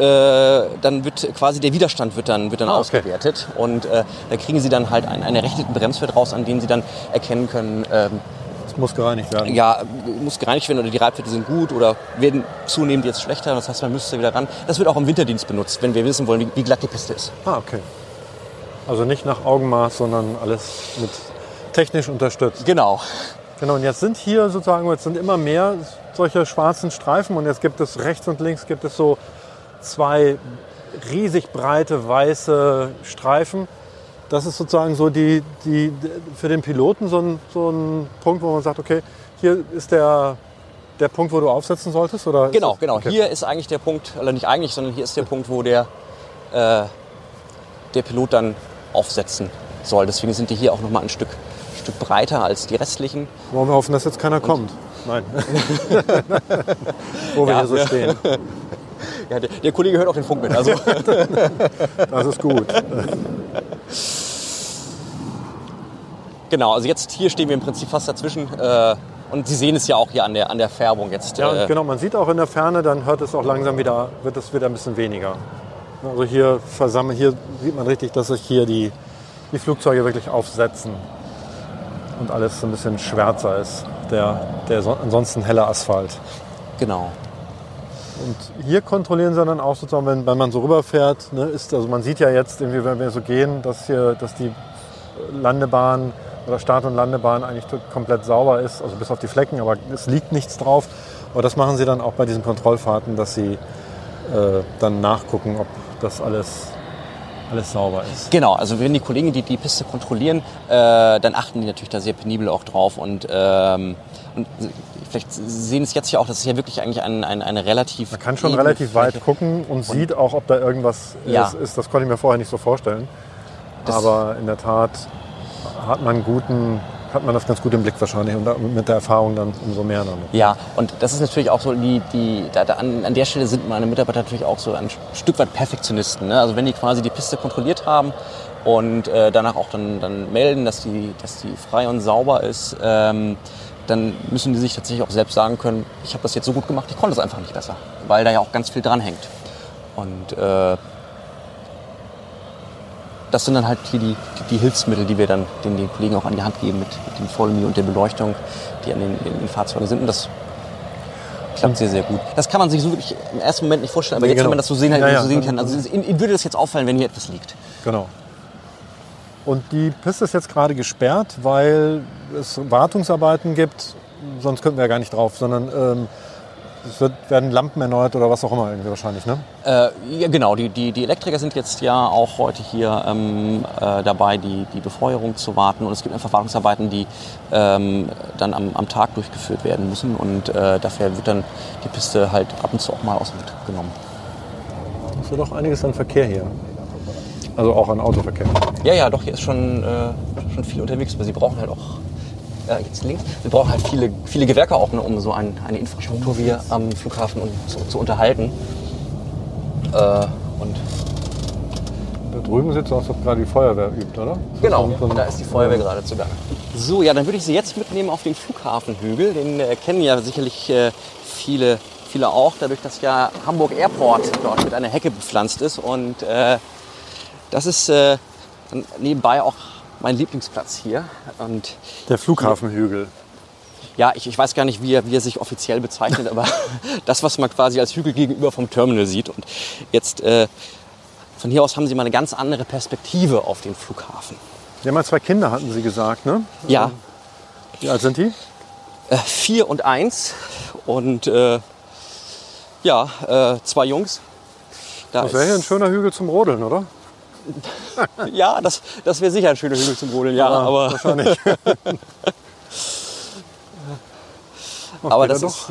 Speaker 3: dann wird quasi der Widerstand wird dann, wird dann
Speaker 2: Ah, okay.
Speaker 3: ausgewertet. Und äh, da kriegen Sie dann halt einen, einen errechneten Bremswert raus, an dem Sie dann erkennen können, ähm,
Speaker 2: Das muss gereinigt werden.
Speaker 3: ja, muss gereinigt werden oder die Reibwerte sind gut oder werden zunehmend jetzt schlechter. Das heißt, man müsste wieder ran. Das wird auch im Winterdienst benutzt, wenn wir wissen wollen, wie, wie glatt die Piste ist.
Speaker 2: Ah, okay. Also nicht nach Augenmaß, sondern alles mit technisch unterstützt.
Speaker 3: Genau.
Speaker 2: Genau, und jetzt sind hier sozusagen, jetzt sind immer mehr solche schwarzen Streifen und jetzt gibt es rechts und links gibt es so zwei riesig breite weiße Streifen. Das ist sozusagen so die, die für den Piloten so ein, so ein Punkt, wo man sagt, okay, hier ist der, der Punkt, wo du aufsetzen solltest? Oder
Speaker 3: Genau,
Speaker 2: das-
Speaker 3: genau.
Speaker 2: okay.
Speaker 3: Hier ist eigentlich der Punkt, oder nicht eigentlich, sondern hier ist der Punkt, wo der, äh, der Pilot dann aufsetzen soll. Deswegen sind die hier auch nochmal ein Stück, Stück breiter als die restlichen.
Speaker 2: Wollen wir hoffen, dass jetzt keiner kommt? Nein. wo wir
Speaker 3: Ja,
Speaker 2: hier so
Speaker 3: ja.
Speaker 2: stehen.
Speaker 3: Ja, der, der Kollege hört auch den Funk mit. Also,
Speaker 2: Das ist gut.
Speaker 3: genau, also jetzt hier stehen wir im Prinzip fast dazwischen. Äh, und Sie sehen es ja auch hier an der, an der Färbung jetzt.
Speaker 2: Ja,
Speaker 3: äh,
Speaker 2: genau, man sieht auch in der Ferne, dann hört es auch langsam wieder, wird es wieder ein bisschen weniger. Also hier versammeln, hier sieht man richtig, dass sich hier die, die Flugzeuge wirklich aufsetzen und alles so ein bisschen schwärzer ist, der, der so, ansonsten helle Asphalt.
Speaker 3: Genau.
Speaker 2: Und hier kontrollieren sie dann auch sozusagen, wenn, wenn man so rüberfährt, ne, ist, also man sieht ja jetzt, irgendwie, wenn wir so gehen, dass hier, dass die Landebahn oder Start- und Landebahn eigentlich komplett sauber ist, also bis auf die Flecken, aber es liegt nichts drauf. Aber das machen sie dann auch bei diesen Kontrollfahrten, dass sie äh, dann nachgucken, ob das alles, alles sauber ist.
Speaker 3: Genau, also wenn die Kollegen die, die Piste kontrollieren, äh, dann achten die natürlich da sehr penibel auch drauf. Und, ähm, und vielleicht sehen es jetzt ja auch, das ist ja wirklich eigentlich ein, ein, eine relativ.
Speaker 2: Man kann schon relativ weit gucken und, sieht auch, ob da irgendwas
Speaker 3: Ja.
Speaker 2: ist, ist. Das konnte ich mir vorher nicht so vorstellen.
Speaker 3: Das-
Speaker 2: Aber in der Tat hat man, guten, hat man das ganz gut im Blick wahrscheinlich und mit der Erfahrung dann umso mehr dann.
Speaker 3: Ja, und das ist natürlich auch so, die, die, da, da, an, an der Stelle sind meine Mitarbeiter natürlich auch so ein Stück weit Perfektionisten. Ne? Also wenn die quasi die Piste kontrolliert haben und äh, danach auch dann, dann melden, dass die, dass die frei und sauber ist, ähm, dann müssen die sich tatsächlich auch selbst sagen können, ich habe das jetzt so gut gemacht, ich konnte es einfach nicht besser, weil da ja auch ganz viel dran hängt. Und äh, das sind dann halt hier die, die, Hilfsmittel, die wir dann den, den Kollegen auch an die Hand geben mit, mit dem Vollmi und der Beleuchtung, die an den, in den Fahrzeugen sind. Und das klappt sehr, sehr gut. Das kann man sich so wirklich im ersten Moment nicht vorstellen, aber
Speaker 2: Nee,
Speaker 3: jetzt, wenn
Speaker 2: genau.
Speaker 3: man das so sehen,
Speaker 2: Ja, ja.
Speaker 3: so sehen kann, also Ihnen Ihnen würde das jetzt auffallen, wenn hier etwas liegt.
Speaker 2: Genau. Und die Piste ist jetzt gerade gesperrt, weil es Wartungsarbeiten gibt. Sonst könnten wir ja gar nicht drauf, sondern ähm, es wird, werden Lampen erneuert oder was auch immer irgendwie wahrscheinlich. Ne?
Speaker 3: Äh, ja, genau, die, die, die Elektriker sind jetzt ja auch heute hier ähm, äh, dabei, die, die Befeuerung zu warten. Und es gibt einfach Wartungsarbeiten, die ähm, dann am, am Tag durchgeführt werden müssen. Und äh, dafür wird dann die Piste halt ab und zu auch mal aus dem Betrieb genommen.
Speaker 2: Es ist doch einiges an Verkehr hier. Also auch an Autoverkehr.
Speaker 3: Ja, ja, doch, hier ist schon, äh, schon viel unterwegs. Aber sie brauchen halt auch, äh, jetzt links, wir brauchen halt viele, viele Gewerke auch, ne, um so ein, eine Infrastruktur wie am Flughafen und zu, zu unterhalten. Äh, und
Speaker 2: Da drüben aus, als ob gerade die Feuerwehr übt, oder?
Speaker 3: Genau,
Speaker 2: So- so ein-
Speaker 3: da ist die Feuerwehr gerade zugange. So, ja, dann würde ich Sie jetzt mitnehmen auf den Flughafenhügel. Den äh, kennen ja sicherlich äh, viele, viele auch, dadurch, dass ja Hamburg Airport dort mit einer Hecke bepflanzt ist. Und äh, das ist äh, nebenbei auch mein Lieblingsplatz hier. Und
Speaker 2: Der Flughafenhügel.
Speaker 3: ja, ich, ich weiß gar nicht, wie er, wie er sich offiziell bezeichnet, aber das, was man quasi als Hügel gegenüber vom Terminal sieht. Und jetzt äh, von hier aus haben Sie mal eine ganz andere Perspektive auf den Flughafen.
Speaker 2: Sie haben mal zwei Kinder, hatten Sie gesagt, ne?
Speaker 3: Ja,
Speaker 2: Wie alt sind die?
Speaker 3: äh, vier und eins und äh, ja, äh, zwei Jungs. Da
Speaker 2: Das wäre hier ein schöner Hügel zum Rodeln, oder?
Speaker 3: ja, das, das wäre sicher ein schöner Hügel zum Rodeln, ja, aber,
Speaker 2: Wahrscheinlich.
Speaker 3: aber das ist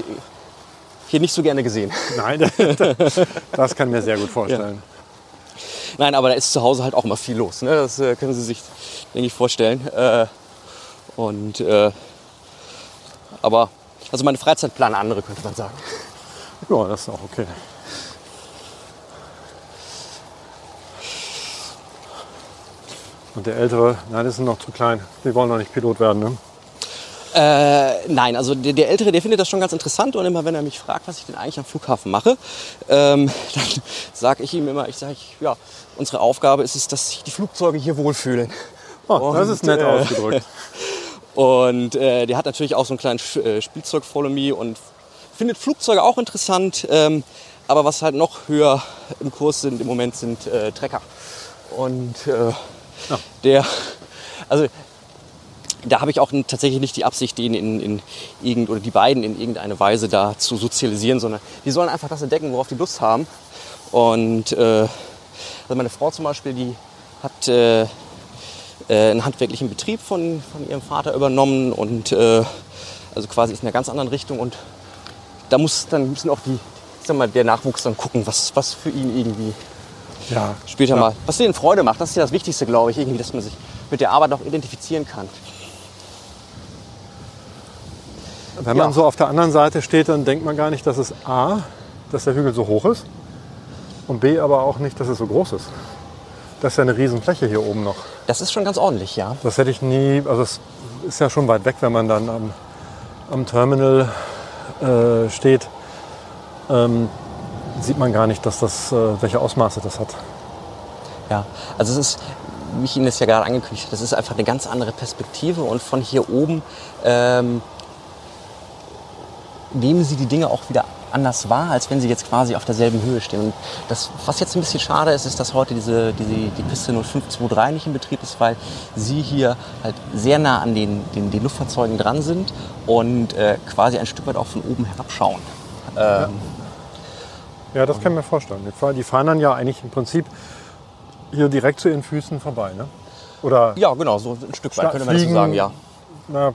Speaker 3: hier nicht so gerne gesehen.
Speaker 2: Nein, das kann ich mir sehr gut vorstellen.
Speaker 3: Nein, aber da ist zu Hause halt auch immer viel los. Ne? Das äh, können Sie sich, denke ich, vorstellen. Äh, und äh, aber also meine Freizeitplan andere, könnte man sagen.
Speaker 2: Ja, das ist auch okay. Und der Ältere, nein, das sind noch zu klein. Die wollen noch nicht Pilot werden, ne?
Speaker 3: Äh, nein, also der, der, Ältere, der findet das schon ganz interessant und immer wenn er mich fragt, was ich denn eigentlich am Flughafen mache, ähm, dann sage ich ihm immer, ich sage, ja, unsere Aufgabe ist es, dass sich die Flugzeuge hier wohlfühlen.
Speaker 2: Oh, und, das ist nett äh, ausgedrückt.
Speaker 3: und äh, der hat natürlich auch so einen kleinen äh, Spielzeug Follow Me und findet Flugzeuge auch interessant, ähm, aber was halt noch höher im Kurs sind im Moment sind äh, Trecker. Und äh, ja. der, also da habe ich auch tatsächlich nicht die Absicht, ihn in, in irgend, oder die beiden in irgendeine Weise da zu sozialisieren, sondern die sollen einfach das entdecken, worauf die Lust haben. Und äh, also meine Frau zum Beispiel, die hat äh, äh, einen handwerklichen Betrieb von, von ihrem Vater übernommen und äh, also quasi ist in einer ganz anderen Richtung und da muss dann müssen auch die, ich sag mal, der Nachwuchs dann gucken, was, was für ihn irgendwie ja, später ja. mal, was denen Freude macht. Das ist ja das Wichtigste, glaube ich, irgendwie, dass man sich mit der Arbeit auch identifizieren kann.
Speaker 2: Wenn man ja. so auf der anderen Seite steht, dann denkt man gar nicht, dass es A, dass der Hügel so hoch ist und B, aber auch nicht, dass es so groß ist. Das ist ja eine Riesenfläche hier oben noch.
Speaker 3: Das ist schon ganz ordentlich, ja.
Speaker 2: Das hätte ich nie, also es ist ja schon weit weg, wenn man dann am, am Terminal äh, steht, ähm, sieht man gar nicht, dass das, äh, welche Ausmaße das hat.
Speaker 3: Ja, also es ist, wie ich Ihnen das ja gerade angekündigt habe, das ist einfach eine ganz andere Perspektive und von hier oben ähm, nehmen sie die Dinge auch wieder anders wahr, als wenn sie jetzt quasi auf derselben Höhe stehen. Und das, was jetzt ein bisschen schade ist, ist, dass heute diese, diese, die Piste 0523 nicht in Betrieb ist, weil sie hier halt sehr nah an den, den, den Luftfahrzeugen dran sind und äh, quasi ein Stück weit auch von oben herabschauen. Ähm,
Speaker 2: ja. Ja. das kann ich mir vorstellen. Die fahren dann ja eigentlich im Prinzip hier direkt zu ihren Füßen vorbei, ne?
Speaker 3: Oder ja, genau, so ein Stück weit könnte man so sagen, ja.
Speaker 2: Na,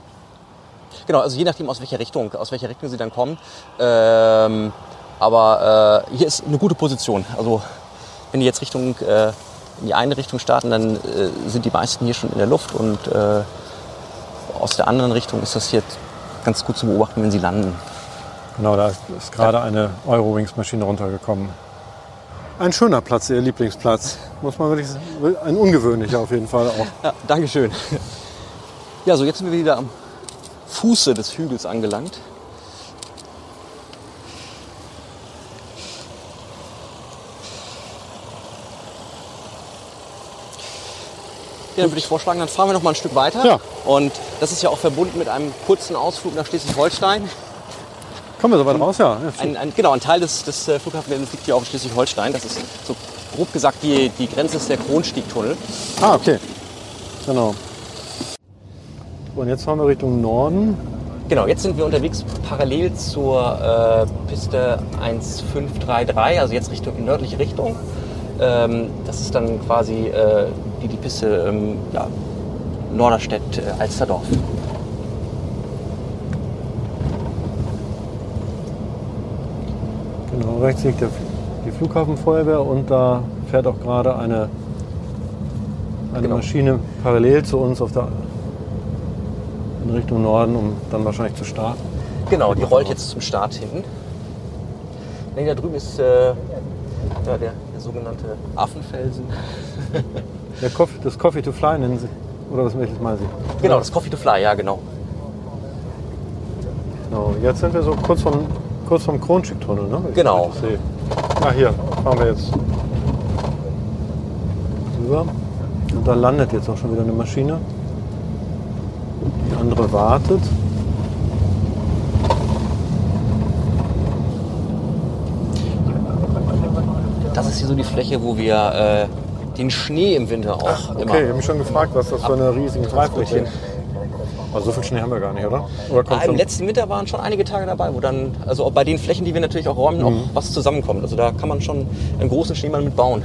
Speaker 3: Genau, also je nachdem, aus welcher Richtung, aus welcher Richtung sie dann kommen. Ähm, aber äh, hier ist eine gute Position. Also wenn die jetzt Richtung äh, in die eine Richtung starten, dann äh, sind die meisten hier schon in der Luft und äh, aus der anderen Richtung ist das hier ganz gut zu beobachten, wenn sie landen.
Speaker 2: Genau, da ist gerade ja. eine Eurowings-Maschine runtergekommen. Ein schöner Platz, Ihr Lieblingsplatz. Muss man wirklich sagen. Ein ungewöhnlicher auf jeden Fall auch.
Speaker 3: Ja, Dankeschön. Ja, so jetzt sind wir wieder am Fuße des Hügels angelangt. Ja, dann würde ich vorschlagen, dann fahren wir noch mal ein Stück weiter.
Speaker 2: Ja.
Speaker 3: Und das ist ja auch verbunden mit einem kurzen Ausflug nach Schleswig-Holstein.
Speaker 2: Kommen wir so weit raus, ja.
Speaker 3: Ein, ein, genau, ein Teil des, des äh, Flughafens liegt hier auf Schleswig-Holstein. Das ist so grob gesagt die, die Grenze ist der Kronstiegtunnel.
Speaker 2: Ah, okay. Genau. Und jetzt fahren wir Richtung Norden.
Speaker 3: Genau, jetzt sind wir unterwegs parallel zur äh, Piste 1533, also jetzt Richtung in nördliche Richtung. Ähm, das ist dann quasi äh, die, die Piste ähm, ja, Norderstedt äh, Alsterdorf.
Speaker 2: Genau, rechts liegt der, die Flughafenfeuerwehr und da fährt auch gerade eine, eine genau. Maschine parallel zu uns auf der in Richtung Norden, um dann wahrscheinlich zu starten.
Speaker 3: Genau, die rollt jetzt zum Start hin. Nee, da drüben ist äh, ja, der, der, sogenannte Affenfelsen.
Speaker 2: Der Coffee, das Coffee to Fly nennen Sie. Oder was welches meinen Sie?
Speaker 3: Genau, das Coffee to Fly, ja genau.
Speaker 2: Genau, jetzt sind wir so kurz vom, kurz vom Kronschictunnel, ne?
Speaker 3: Ich genau.
Speaker 2: Ah, hier fahren wir jetzt rüber. Und da landet jetzt auch schon wieder eine Maschine andere wartet.
Speaker 3: Das ist hier so die Fläche, wo wir äh, den Schnee im Winter auch Ach,
Speaker 2: okay. immer. Okay, ich habe mich schon gefragt, was das für eine riesige Freifläche ist. Also so viel Schnee haben wir gar nicht, oder? oder
Speaker 3: ah, Im letzten Winter waren schon einige Tage dabei, wo dann, also auch bei den Flächen, die wir natürlich auch räumen, mhm. auch was zusammenkommt. Also da kann man schon einen großen Schneemann mit bauen.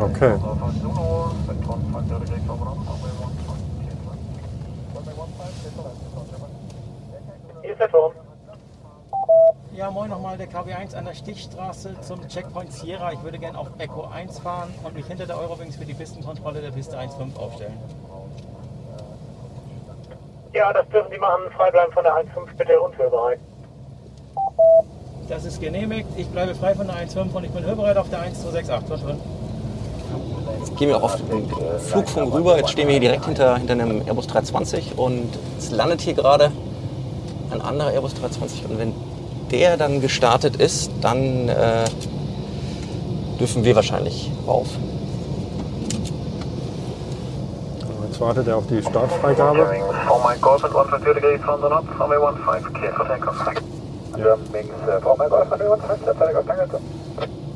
Speaker 2: Okay.
Speaker 4: Ja, moin nochmal, der KW1 an der Stichstraße zum Checkpoint Sierra. Ich würde gerne auf Echo 1 fahren und mich hinter der Eurowings für die Pistenkontrolle der Piste 1.5 aufstellen.
Speaker 5: Ja, das dürfen Sie machen. Frei bleiben von der 1.5 bitte und hörbereit.
Speaker 4: Das ist genehmigt. Ich bleibe frei von der 1.5 und ich bin hörbereit auf der 1268. Was drin?
Speaker 3: Jetzt gehen wir auch auf den Flugfunk rüber. Jetzt stehen wir hier direkt hinter, hinter einem Airbus 320 und es landet hier gerade ein anderer Airbus 320. Und wenn der dann gestartet ist, dann äh, dürfen wir wahrscheinlich rauf.
Speaker 2: Jetzt wartet er auf die Startfreigabe.
Speaker 5: Oh my Golf at 150 degrees from the north, runway 15, clear for takeoff. Wings, oh my Golf at 150, takeoff, danke.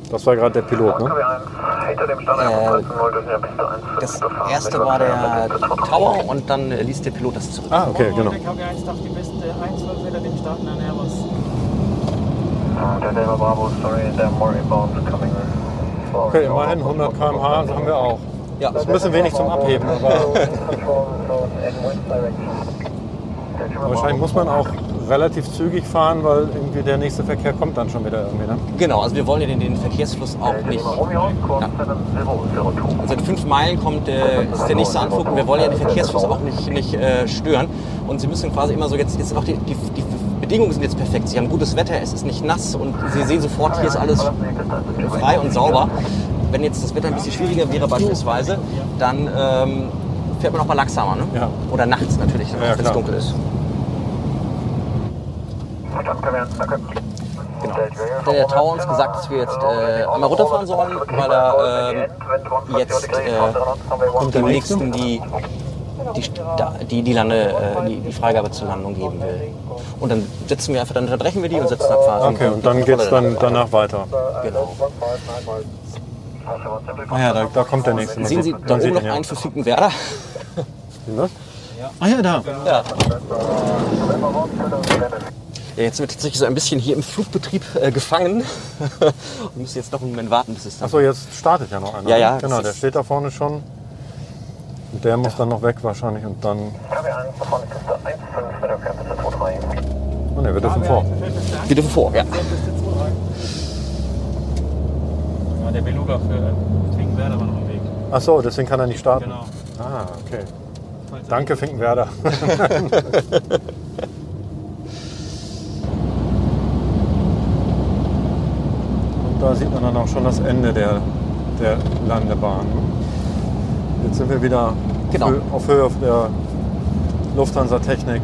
Speaker 2: Das war gerade der Pilot, ne?
Speaker 5: KW1, hinter dem Standard
Speaker 3: Äh,
Speaker 5: 13 Volt ist ja Piste 1
Speaker 3: Das erste war der Tower und dann äh, ließ der Pilot das zurück.
Speaker 2: Ah, okay,
Speaker 4: Moin,
Speaker 2: genau.
Speaker 4: Der KW1 darf die Piste 1.5 hinter dem startenden Airbus.
Speaker 5: Der Delta Bravo, sorry, there are more inbounds coming.
Speaker 2: Okay, immerhin 100 km/h haben wir auch.
Speaker 3: Ja,
Speaker 2: Das ist ein bisschen wenig zum Abheben, aber wahrscheinlich muss man auch relativ zügig fahren, weil irgendwie der nächste Verkehr kommt dann schon wieder irgendwie. Ne?
Speaker 3: genau. Also wir wollen ja den, den Verkehrsfluss auch nicht. Also in fünf Meilen kommt äh, ist der nächste Anflug und wir wollen ja den Verkehrsfluss auch nicht, nicht äh, stören. Und Sie müssen quasi immer so jetzt, jetzt auch die, die, die Bedingungen sind jetzt perfekt. Sie haben gutes Wetter, es ist nicht nass und Sie sehen sofort, hier ist alles frei und sauber. Wenn jetzt das Wetter ein bisschen schwieriger wäre beispielsweise, dann ähm, fährt man auch mal langsamer. Ne?
Speaker 2: Ja.
Speaker 3: Oder nachts natürlich,
Speaker 2: ja,
Speaker 3: wenn es dunkel ist. Genau. Hat der Tower uns gesagt, dass wir jetzt äh, einmal runterfahren sollen, weil er ähm, jetzt äh, dem nächsten die, die, die, die, Lande, äh, die, die Freigabe zur Landung geben will. Und dann setzen wir einfach, dann unterbrechen wir die und setzen dann quasi.
Speaker 2: Okay, und dann geht es dann danach weiter.
Speaker 3: Genau.
Speaker 2: Ah ja, da, da kommt der nächste.
Speaker 3: Sehen Sie
Speaker 2: Dann
Speaker 3: da oben noch
Speaker 2: ja.
Speaker 3: einen für Finkenwerder?
Speaker 2: Das? Ah ja, da.
Speaker 3: Ja. Ja, jetzt sind wir tatsächlich so ein bisschen hier im Flugbetrieb äh, gefangen und müssen jetzt noch einen Moment warten, bis es dann
Speaker 2: Achso, jetzt startet ja noch einer.
Speaker 3: Ja, ja,
Speaker 2: Genau, der steht da vorne schon. Und der muss dann noch weg wahrscheinlich und dann. Oh ne, wir dürfen vor.
Speaker 3: Wir dürfen vor, ja.
Speaker 4: Der Beluga für Finkenwerder war noch im Weg.
Speaker 2: Achso, deswegen kann er nicht starten.
Speaker 4: Genau.
Speaker 2: Ah, okay. Danke, Finkenwerder. Und da sieht man dann auch schon das Ende der, der Landebahn. Jetzt sind wir wieder
Speaker 3: Genau.
Speaker 2: auf Hö- auf Höhe der Lufthansa-Technik.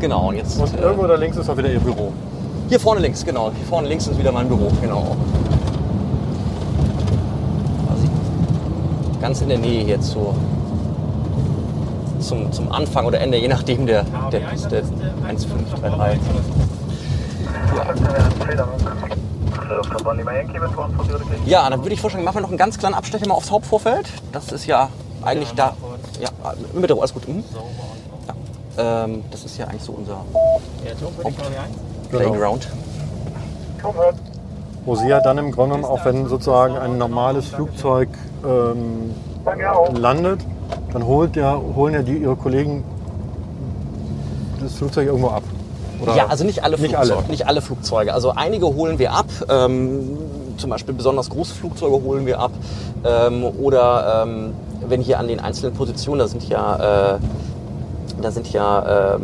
Speaker 3: Genau, und jetzt
Speaker 2: Und
Speaker 3: äh,
Speaker 2: irgendwo da links ist auch wieder Ihr Büro.
Speaker 3: Hier vorne links, genau. Hier vorne links ist wieder mein Büro, genau. Ganz in der Nähe hier zu, zum, zum Anfang oder Ende, je nachdem der, der Piste 1533. Ja, dann würde ich vorschlagen, machen wir noch einen ganz kleinen Abstecher mal aufs Hauptvorfeld. Das ist ja eigentlich da. Ja, mit der alles gut. Mhm. Ja, ähm, das ist ja eigentlich so unser
Speaker 4: den KW1.
Speaker 2: Genau.
Speaker 3: Playground.
Speaker 2: Wo Sie ja dann im Grunde genommen, auch wenn sozusagen ein normales Flugzeug ähm, landet, dann holt ja, holen ja die Ihre Kollegen das Flugzeug irgendwo ab. Oder
Speaker 3: Ja, also nicht alle
Speaker 2: Nicht
Speaker 3: Flugzeuge.
Speaker 2: alle.
Speaker 3: Nicht alle Flugzeuge. Also einige holen wir ab. Ähm, zum Beispiel besonders große Flugzeuge holen wir ab. Ähm, oder ähm, wenn hier an den einzelnen Positionen, da sind ja, äh, da sind ja ähm,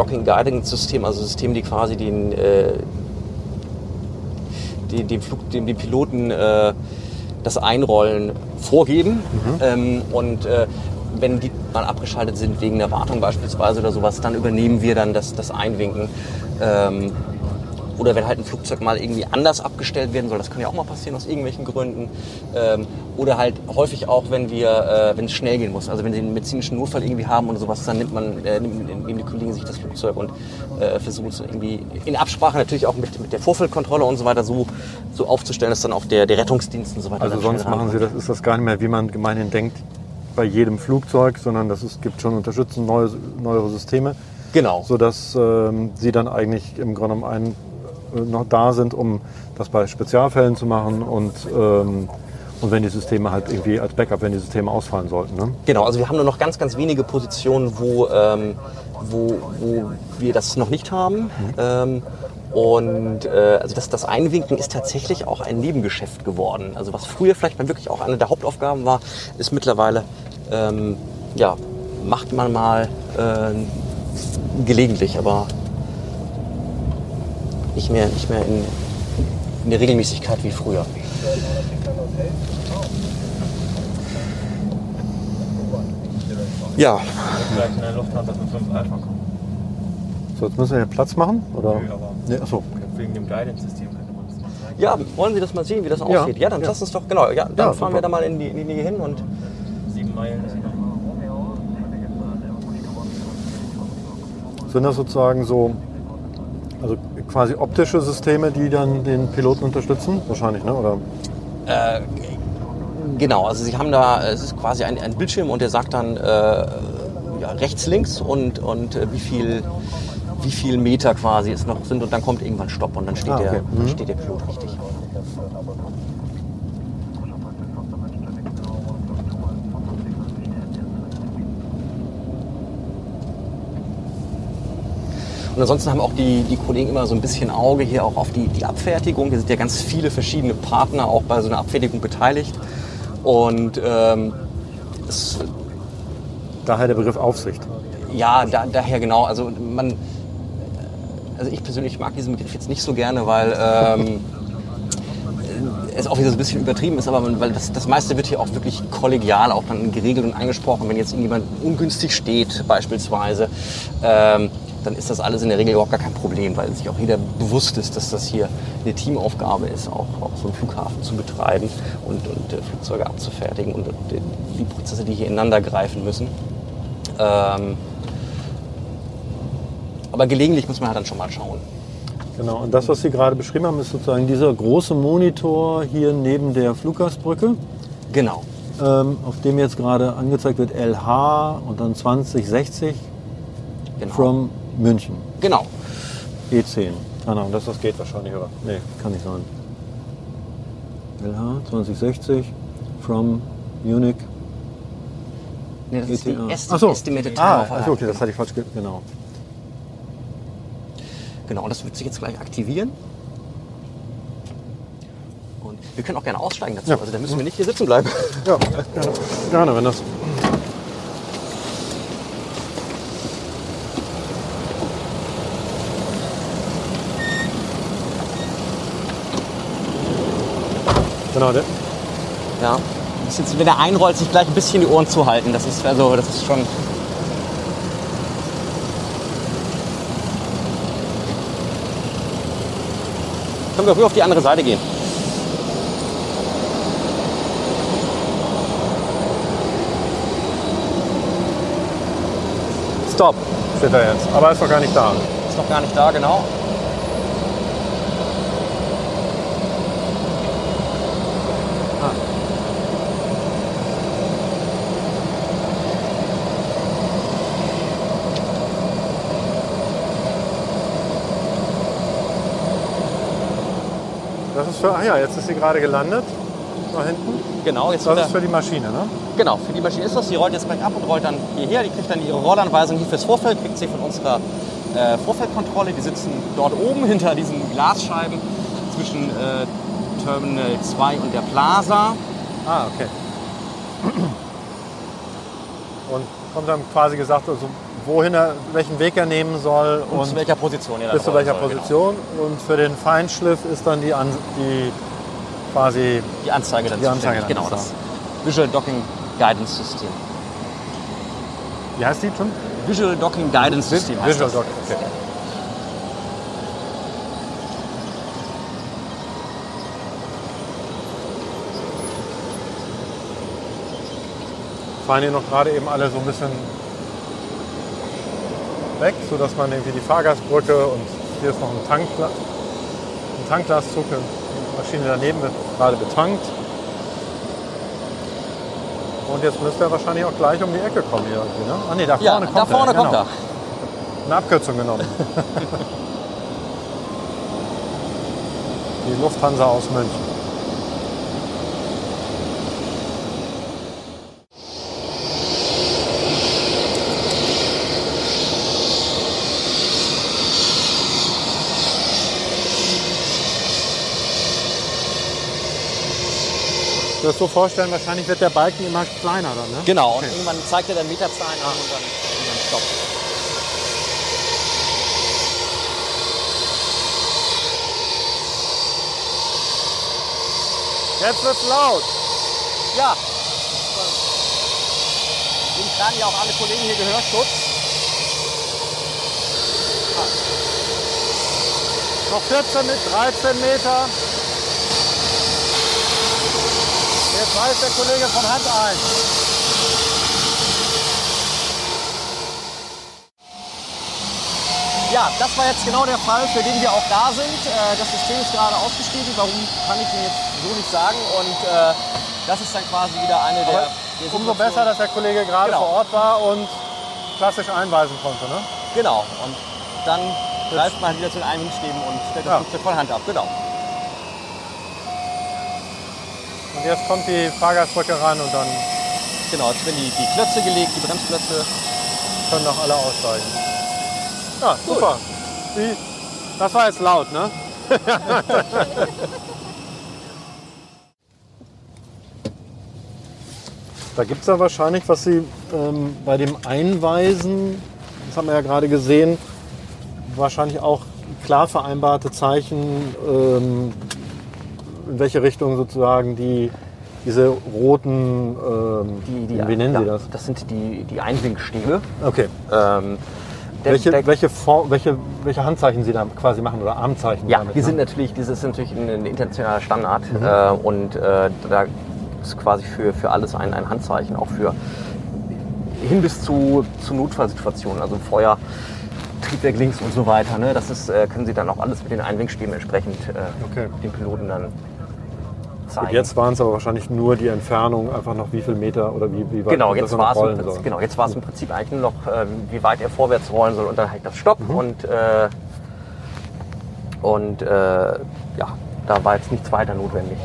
Speaker 3: Docking Guiding Systeme, also Systeme, die quasi den, äh, die, dem, Flug, dem, dem Piloten äh, das Einrollen vorgeben. Ähm, und äh, wenn die mal abgeschaltet sind wegen der Wartung beispielsweise oder sowas, dann übernehmen wir dann das, das Einwinken. Ähm, oder wenn halt ein Flugzeug mal irgendwie anders abgestellt werden soll, das kann ja auch mal passieren aus irgendwelchen Gründen. Ähm, oder halt häufig auch, wenn wir, äh, wenn es schnell gehen muss. Also wenn sie einen medizinischen Notfall irgendwie haben oder sowas, dann nimmt man, äh, nimmt, nehmen die Kollegen sich das Flugzeug und äh, versuchen es irgendwie in Absprache natürlich auch mit, mit der Vorfeldkontrolle und so weiter so, so aufzustellen, dass dann auch der, der Rettungsdienst und so weiter.
Speaker 2: Also sonst machen Sie das, ist das gar nicht mehr, wie man gemeinhin denkt, bei jedem Flugzeug, sondern das ist, gibt schon unterstützend neue, neuere Systeme,
Speaker 3: Genau.
Speaker 2: sodass ähm, Sie dann eigentlich im Grunde genommen einen, noch da sind, um das bei Spezialfällen zu machen und ähm, Und wenn die Systeme halt irgendwie als Backup, wenn die Systeme ausfallen sollten. Ne?
Speaker 3: Genau, also wir haben nur noch ganz, ganz wenige Positionen, wo, ähm, wo, wo wir das noch nicht haben. Ähm, und äh, also das, das Einwinken ist tatsächlich auch ein Nebengeschäft geworden. Also was früher vielleicht mal wirklich auch eine der Hauptaufgaben war, ist mittlerweile, ähm, ja, macht man mal äh, gelegentlich, aber nicht mehr, nicht mehr in, in der Regelmäßigkeit wie früher. Ja,
Speaker 4: Vielleicht in der Lufthansa für 5 Alpha kommen.
Speaker 2: So, jetzt müssen wir hier Platz machen? Oder?
Speaker 4: Nö, aber-
Speaker 2: Nee, achso.
Speaker 4: Wegen dem Guidance-System könnte man das mal zeigen.
Speaker 3: Ja, wollen Sie das mal sehen, wie das
Speaker 2: Ja.
Speaker 3: aussieht? Ja, dann
Speaker 2: Ja.
Speaker 3: lass uns doch, genau, ja, dann
Speaker 2: Ja,
Speaker 3: fahren
Speaker 2: super.
Speaker 3: wir da mal in die, in die Nähe hin und
Speaker 4: Sieben Meilen ist.
Speaker 2: Sind das sozusagen so, also quasi optische Systeme, die dann den Piloten unterstützen? Wahrscheinlich, ne? Oder?
Speaker 3: genau, also Sie haben da, es ist quasi ein, ein Bildschirm und der sagt dann äh, ja, rechts, links und, und äh, wie viel wie viel Meter quasi es noch sind und dann kommt irgendwann Stopp und dann steht,
Speaker 2: Ah, okay.
Speaker 3: der, dann
Speaker 2: Mhm.
Speaker 3: steht der Pilot richtig. Und ansonsten haben auch die, die Kollegen immer so ein bisschen Auge hier auch auf die, die Abfertigung. Hier sind ja ganz viele verschiedene Partner auch bei so einer Abfertigung beteiligt. Und ähm, es,
Speaker 2: Daher der Begriff Aufsicht.
Speaker 3: ja, da, daher genau. Also man, also ich persönlich mag diesen Begriff jetzt nicht so gerne, weil ähm, es auch wieder so ein bisschen übertrieben ist, aber man, weil das, das meiste wird hier auch wirklich kollegial auch dann geregelt und angesprochen. Wenn jetzt irgendjemand ungünstig steht beispielsweise, ähm, dann ist das alles in der Regel überhaupt gar kein Problem, weil sich auch jeder bewusst ist, dass das hier eine Teamaufgabe ist, auch, auch so einen Flughafen zu betreiben und, und äh, Flugzeuge abzufertigen und, und äh, die Prozesse, die hier ineinander greifen müssen. Ähm, aber gelegentlich muss man halt dann schon mal schauen.
Speaker 2: Genau, und das, was Sie gerade beschrieben haben, ist sozusagen dieser große Monitor hier neben der Fluggastbrücke,
Speaker 3: Genau.
Speaker 2: ähm, auf dem jetzt gerade angezeigt wird LH und dann 2060
Speaker 3: genau.
Speaker 2: from München.
Speaker 3: genau.
Speaker 2: E10. Keine Ahnung, dass das geht wahrscheinlich, oder? Nee, kann nicht sein. LH 2060 from Munich.
Speaker 3: Nee, das ist die
Speaker 2: ETA. Ach so.
Speaker 3: Estimated Time
Speaker 2: Ah,
Speaker 3: of
Speaker 2: ach so, okay, das hatte ich falsch ge Genau.
Speaker 3: Genau, und das wird sich jetzt gleich aktivieren. Und wir können auch gerne aussteigen dazu.
Speaker 2: Ja.
Speaker 3: Also da müssen wir nicht hier sitzen bleiben.
Speaker 2: Ja, gerne, gerne, wenn das. Genau, der,
Speaker 3: Ja. Jetzt, wenn er einrollt, sich gleich ein bisschen die Ohren zuhalten. Das ist also, das ist schon. Können wir rüber auf die andere Seite gehen?
Speaker 2: Stop steht da jetzt, aber er ist noch gar nicht da.
Speaker 3: Ist noch gar nicht da, genau.
Speaker 2: Das ist für, ah ja, jetzt ist sie gerade gelandet, da hinten.
Speaker 3: Genau, jetzt
Speaker 2: Das ist für die Maschine, ne?
Speaker 3: Genau, für die Maschine ist das. Die rollt jetzt gleich ab und rollt dann hierher. Die kriegt dann ihre Rollanweisung hier fürs Vorfeld, kriegt sie von unserer äh, Vorfeldkontrolle. Die sitzen dort oben hinter diesen Glasscheiben zwischen äh, Terminal 2 und der Plaza.
Speaker 2: Ah, okay. Und kommt dann quasi gesagt, also wohin er, welchen Weg er nehmen soll
Speaker 3: Und,
Speaker 2: und,
Speaker 3: zu welcher Position er
Speaker 2: bis zu welcher
Speaker 3: soll,
Speaker 2: Position. Und für den Feinschliff ist dann die, An die quasi
Speaker 3: Genau. Die Anzeige dann
Speaker 2: Die Anzeige dann
Speaker 3: Genau,
Speaker 2: ist
Speaker 3: das Visual Docking Guidance System.
Speaker 2: Wie heißt die schon?
Speaker 3: Visual Docking Guidance System heißt
Speaker 2: Visual
Speaker 3: das.
Speaker 2: Dock. Okay. Fahren hier noch gerade eben alle so ein bisschen weg, sodass man irgendwie die Fahrgastbrücke und hier ist noch ein, Tankla ein Tanklaszug, die Maschine daneben wird gerade betankt. Und jetzt müsste er wahrscheinlich auch gleich um die Ecke kommen hier irgendwie, ne? Ah nee, da
Speaker 3: Ja,
Speaker 2: vorne kommt
Speaker 3: da
Speaker 2: er.
Speaker 3: vorne kommt
Speaker 2: genau.
Speaker 3: er.
Speaker 2: Eine Abkürzung genommen. Die Lufthansa aus München. Das so vorstellen, wahrscheinlich wird der Balken immer kleiner dann, ne?
Speaker 3: Genau, okay. und irgendwann zeigt er dann Meterzahlen an und dann, und dann stoppt.
Speaker 2: Jetzt wird's laut.
Speaker 3: Ja. Dem tragen ja auch alle Kollegen hier Gehörschutz.
Speaker 2: Noch 14 mit 13 Meter. Jetzt weist der Kollege von Hand ein.
Speaker 3: Ja, das war jetzt genau der Fall, für den wir auch da sind. Äh, das System ist gerade ausgestiegen. Warum kann ich mir jetzt so nicht sagen. Und äh, das ist dann quasi wieder eine der,
Speaker 2: der Umso besser, dass der Kollege gerade genau. vor Ort war und klassisch einweisen konnte. Ne?
Speaker 3: Genau. Und dann greift man wieder zu den Einwindstäben und stellt das ja. Flugzeug von Hand ab. Genau.
Speaker 2: Und jetzt kommt die Fahrgastbrücke ran und dann.
Speaker 3: Genau, jetzt werden die, die Klötze gelegt, die Bremsklötze.
Speaker 2: Können auch alle aussteigen. Ja, super. Wie, das war jetzt laut, ne? da gibt es ja wahrscheinlich, was Sie ähm, bei dem Einweisen, das haben wir ja gerade gesehen, wahrscheinlich auch klar vereinbarte Zeichen, ähm, in welche Richtung sozusagen die, diese roten, ähm,
Speaker 3: die, die, wie nennen ja, Sie das? Das sind die, die Einwinkstäbe.
Speaker 2: Okay. Ähm, der, welche, der, welche, Form, welche, welche Handzeichen Sie da quasi machen oder Armzeichen?
Speaker 3: Ja, damit, die ne? sind natürlich, das ist natürlich ein, ein internationaler Standard mhm. äh, und äh, da ist quasi für, für alles ein, ein Handzeichen, auch für hin bis zu, zu Notfallsituationen, also Feuer, Triebwerk links und so weiter. Ne? Das ist, äh, können Sie dann auch alles mit den Einwinkstäben entsprechend äh, okay. den Piloten dann zeigen. Und
Speaker 2: jetzt waren es aber wahrscheinlich nur die Entfernung, einfach noch wie viel Meter oder wie, wie
Speaker 3: weit genau, jetzt war es im, soll. Genau, jetzt war es im Prinzip eigentlich nur noch, äh, wie weit er vorwärts rollen soll und dann halt das Stopp mhm. und, äh, und äh, ja, da war jetzt nichts weiter notwendig.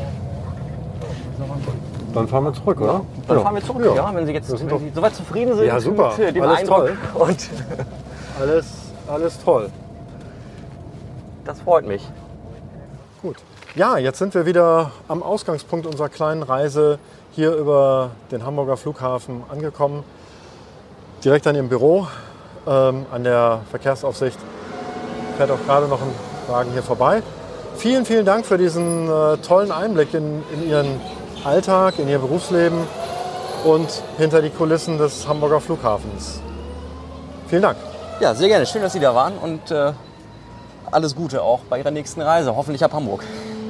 Speaker 2: Dann fahren wir zurück, oder?
Speaker 3: Dann ja. fahren wir zurück, ja. ja wenn Sie jetzt wenn Sie soweit zufrieden sind
Speaker 2: ja, super.
Speaker 3: mit dem
Speaker 2: alles
Speaker 3: Eindruck.
Speaker 2: Toll. Und alles, alles toll.
Speaker 3: Das freut mich.
Speaker 2: Gut. Ja, jetzt sind wir wieder am Ausgangspunkt unserer kleinen Reise hier über den Hamburger Flughafen angekommen. Direkt an Ihrem Büro, ähm, an der Verkehrsaufsicht. Fährt auch gerade noch ein Wagen hier vorbei. Vielen, vielen Dank für diesen äh, tollen Einblick in, in Ihren Alltag, in Ihr Berufsleben und hinter die Kulissen des Hamburger Flughafens. Vielen Dank.
Speaker 3: Ja, sehr gerne. Schön, dass Sie da waren und äh, alles Gute auch bei Ihrer nächsten Reise. Hoffentlich ab Hamburg.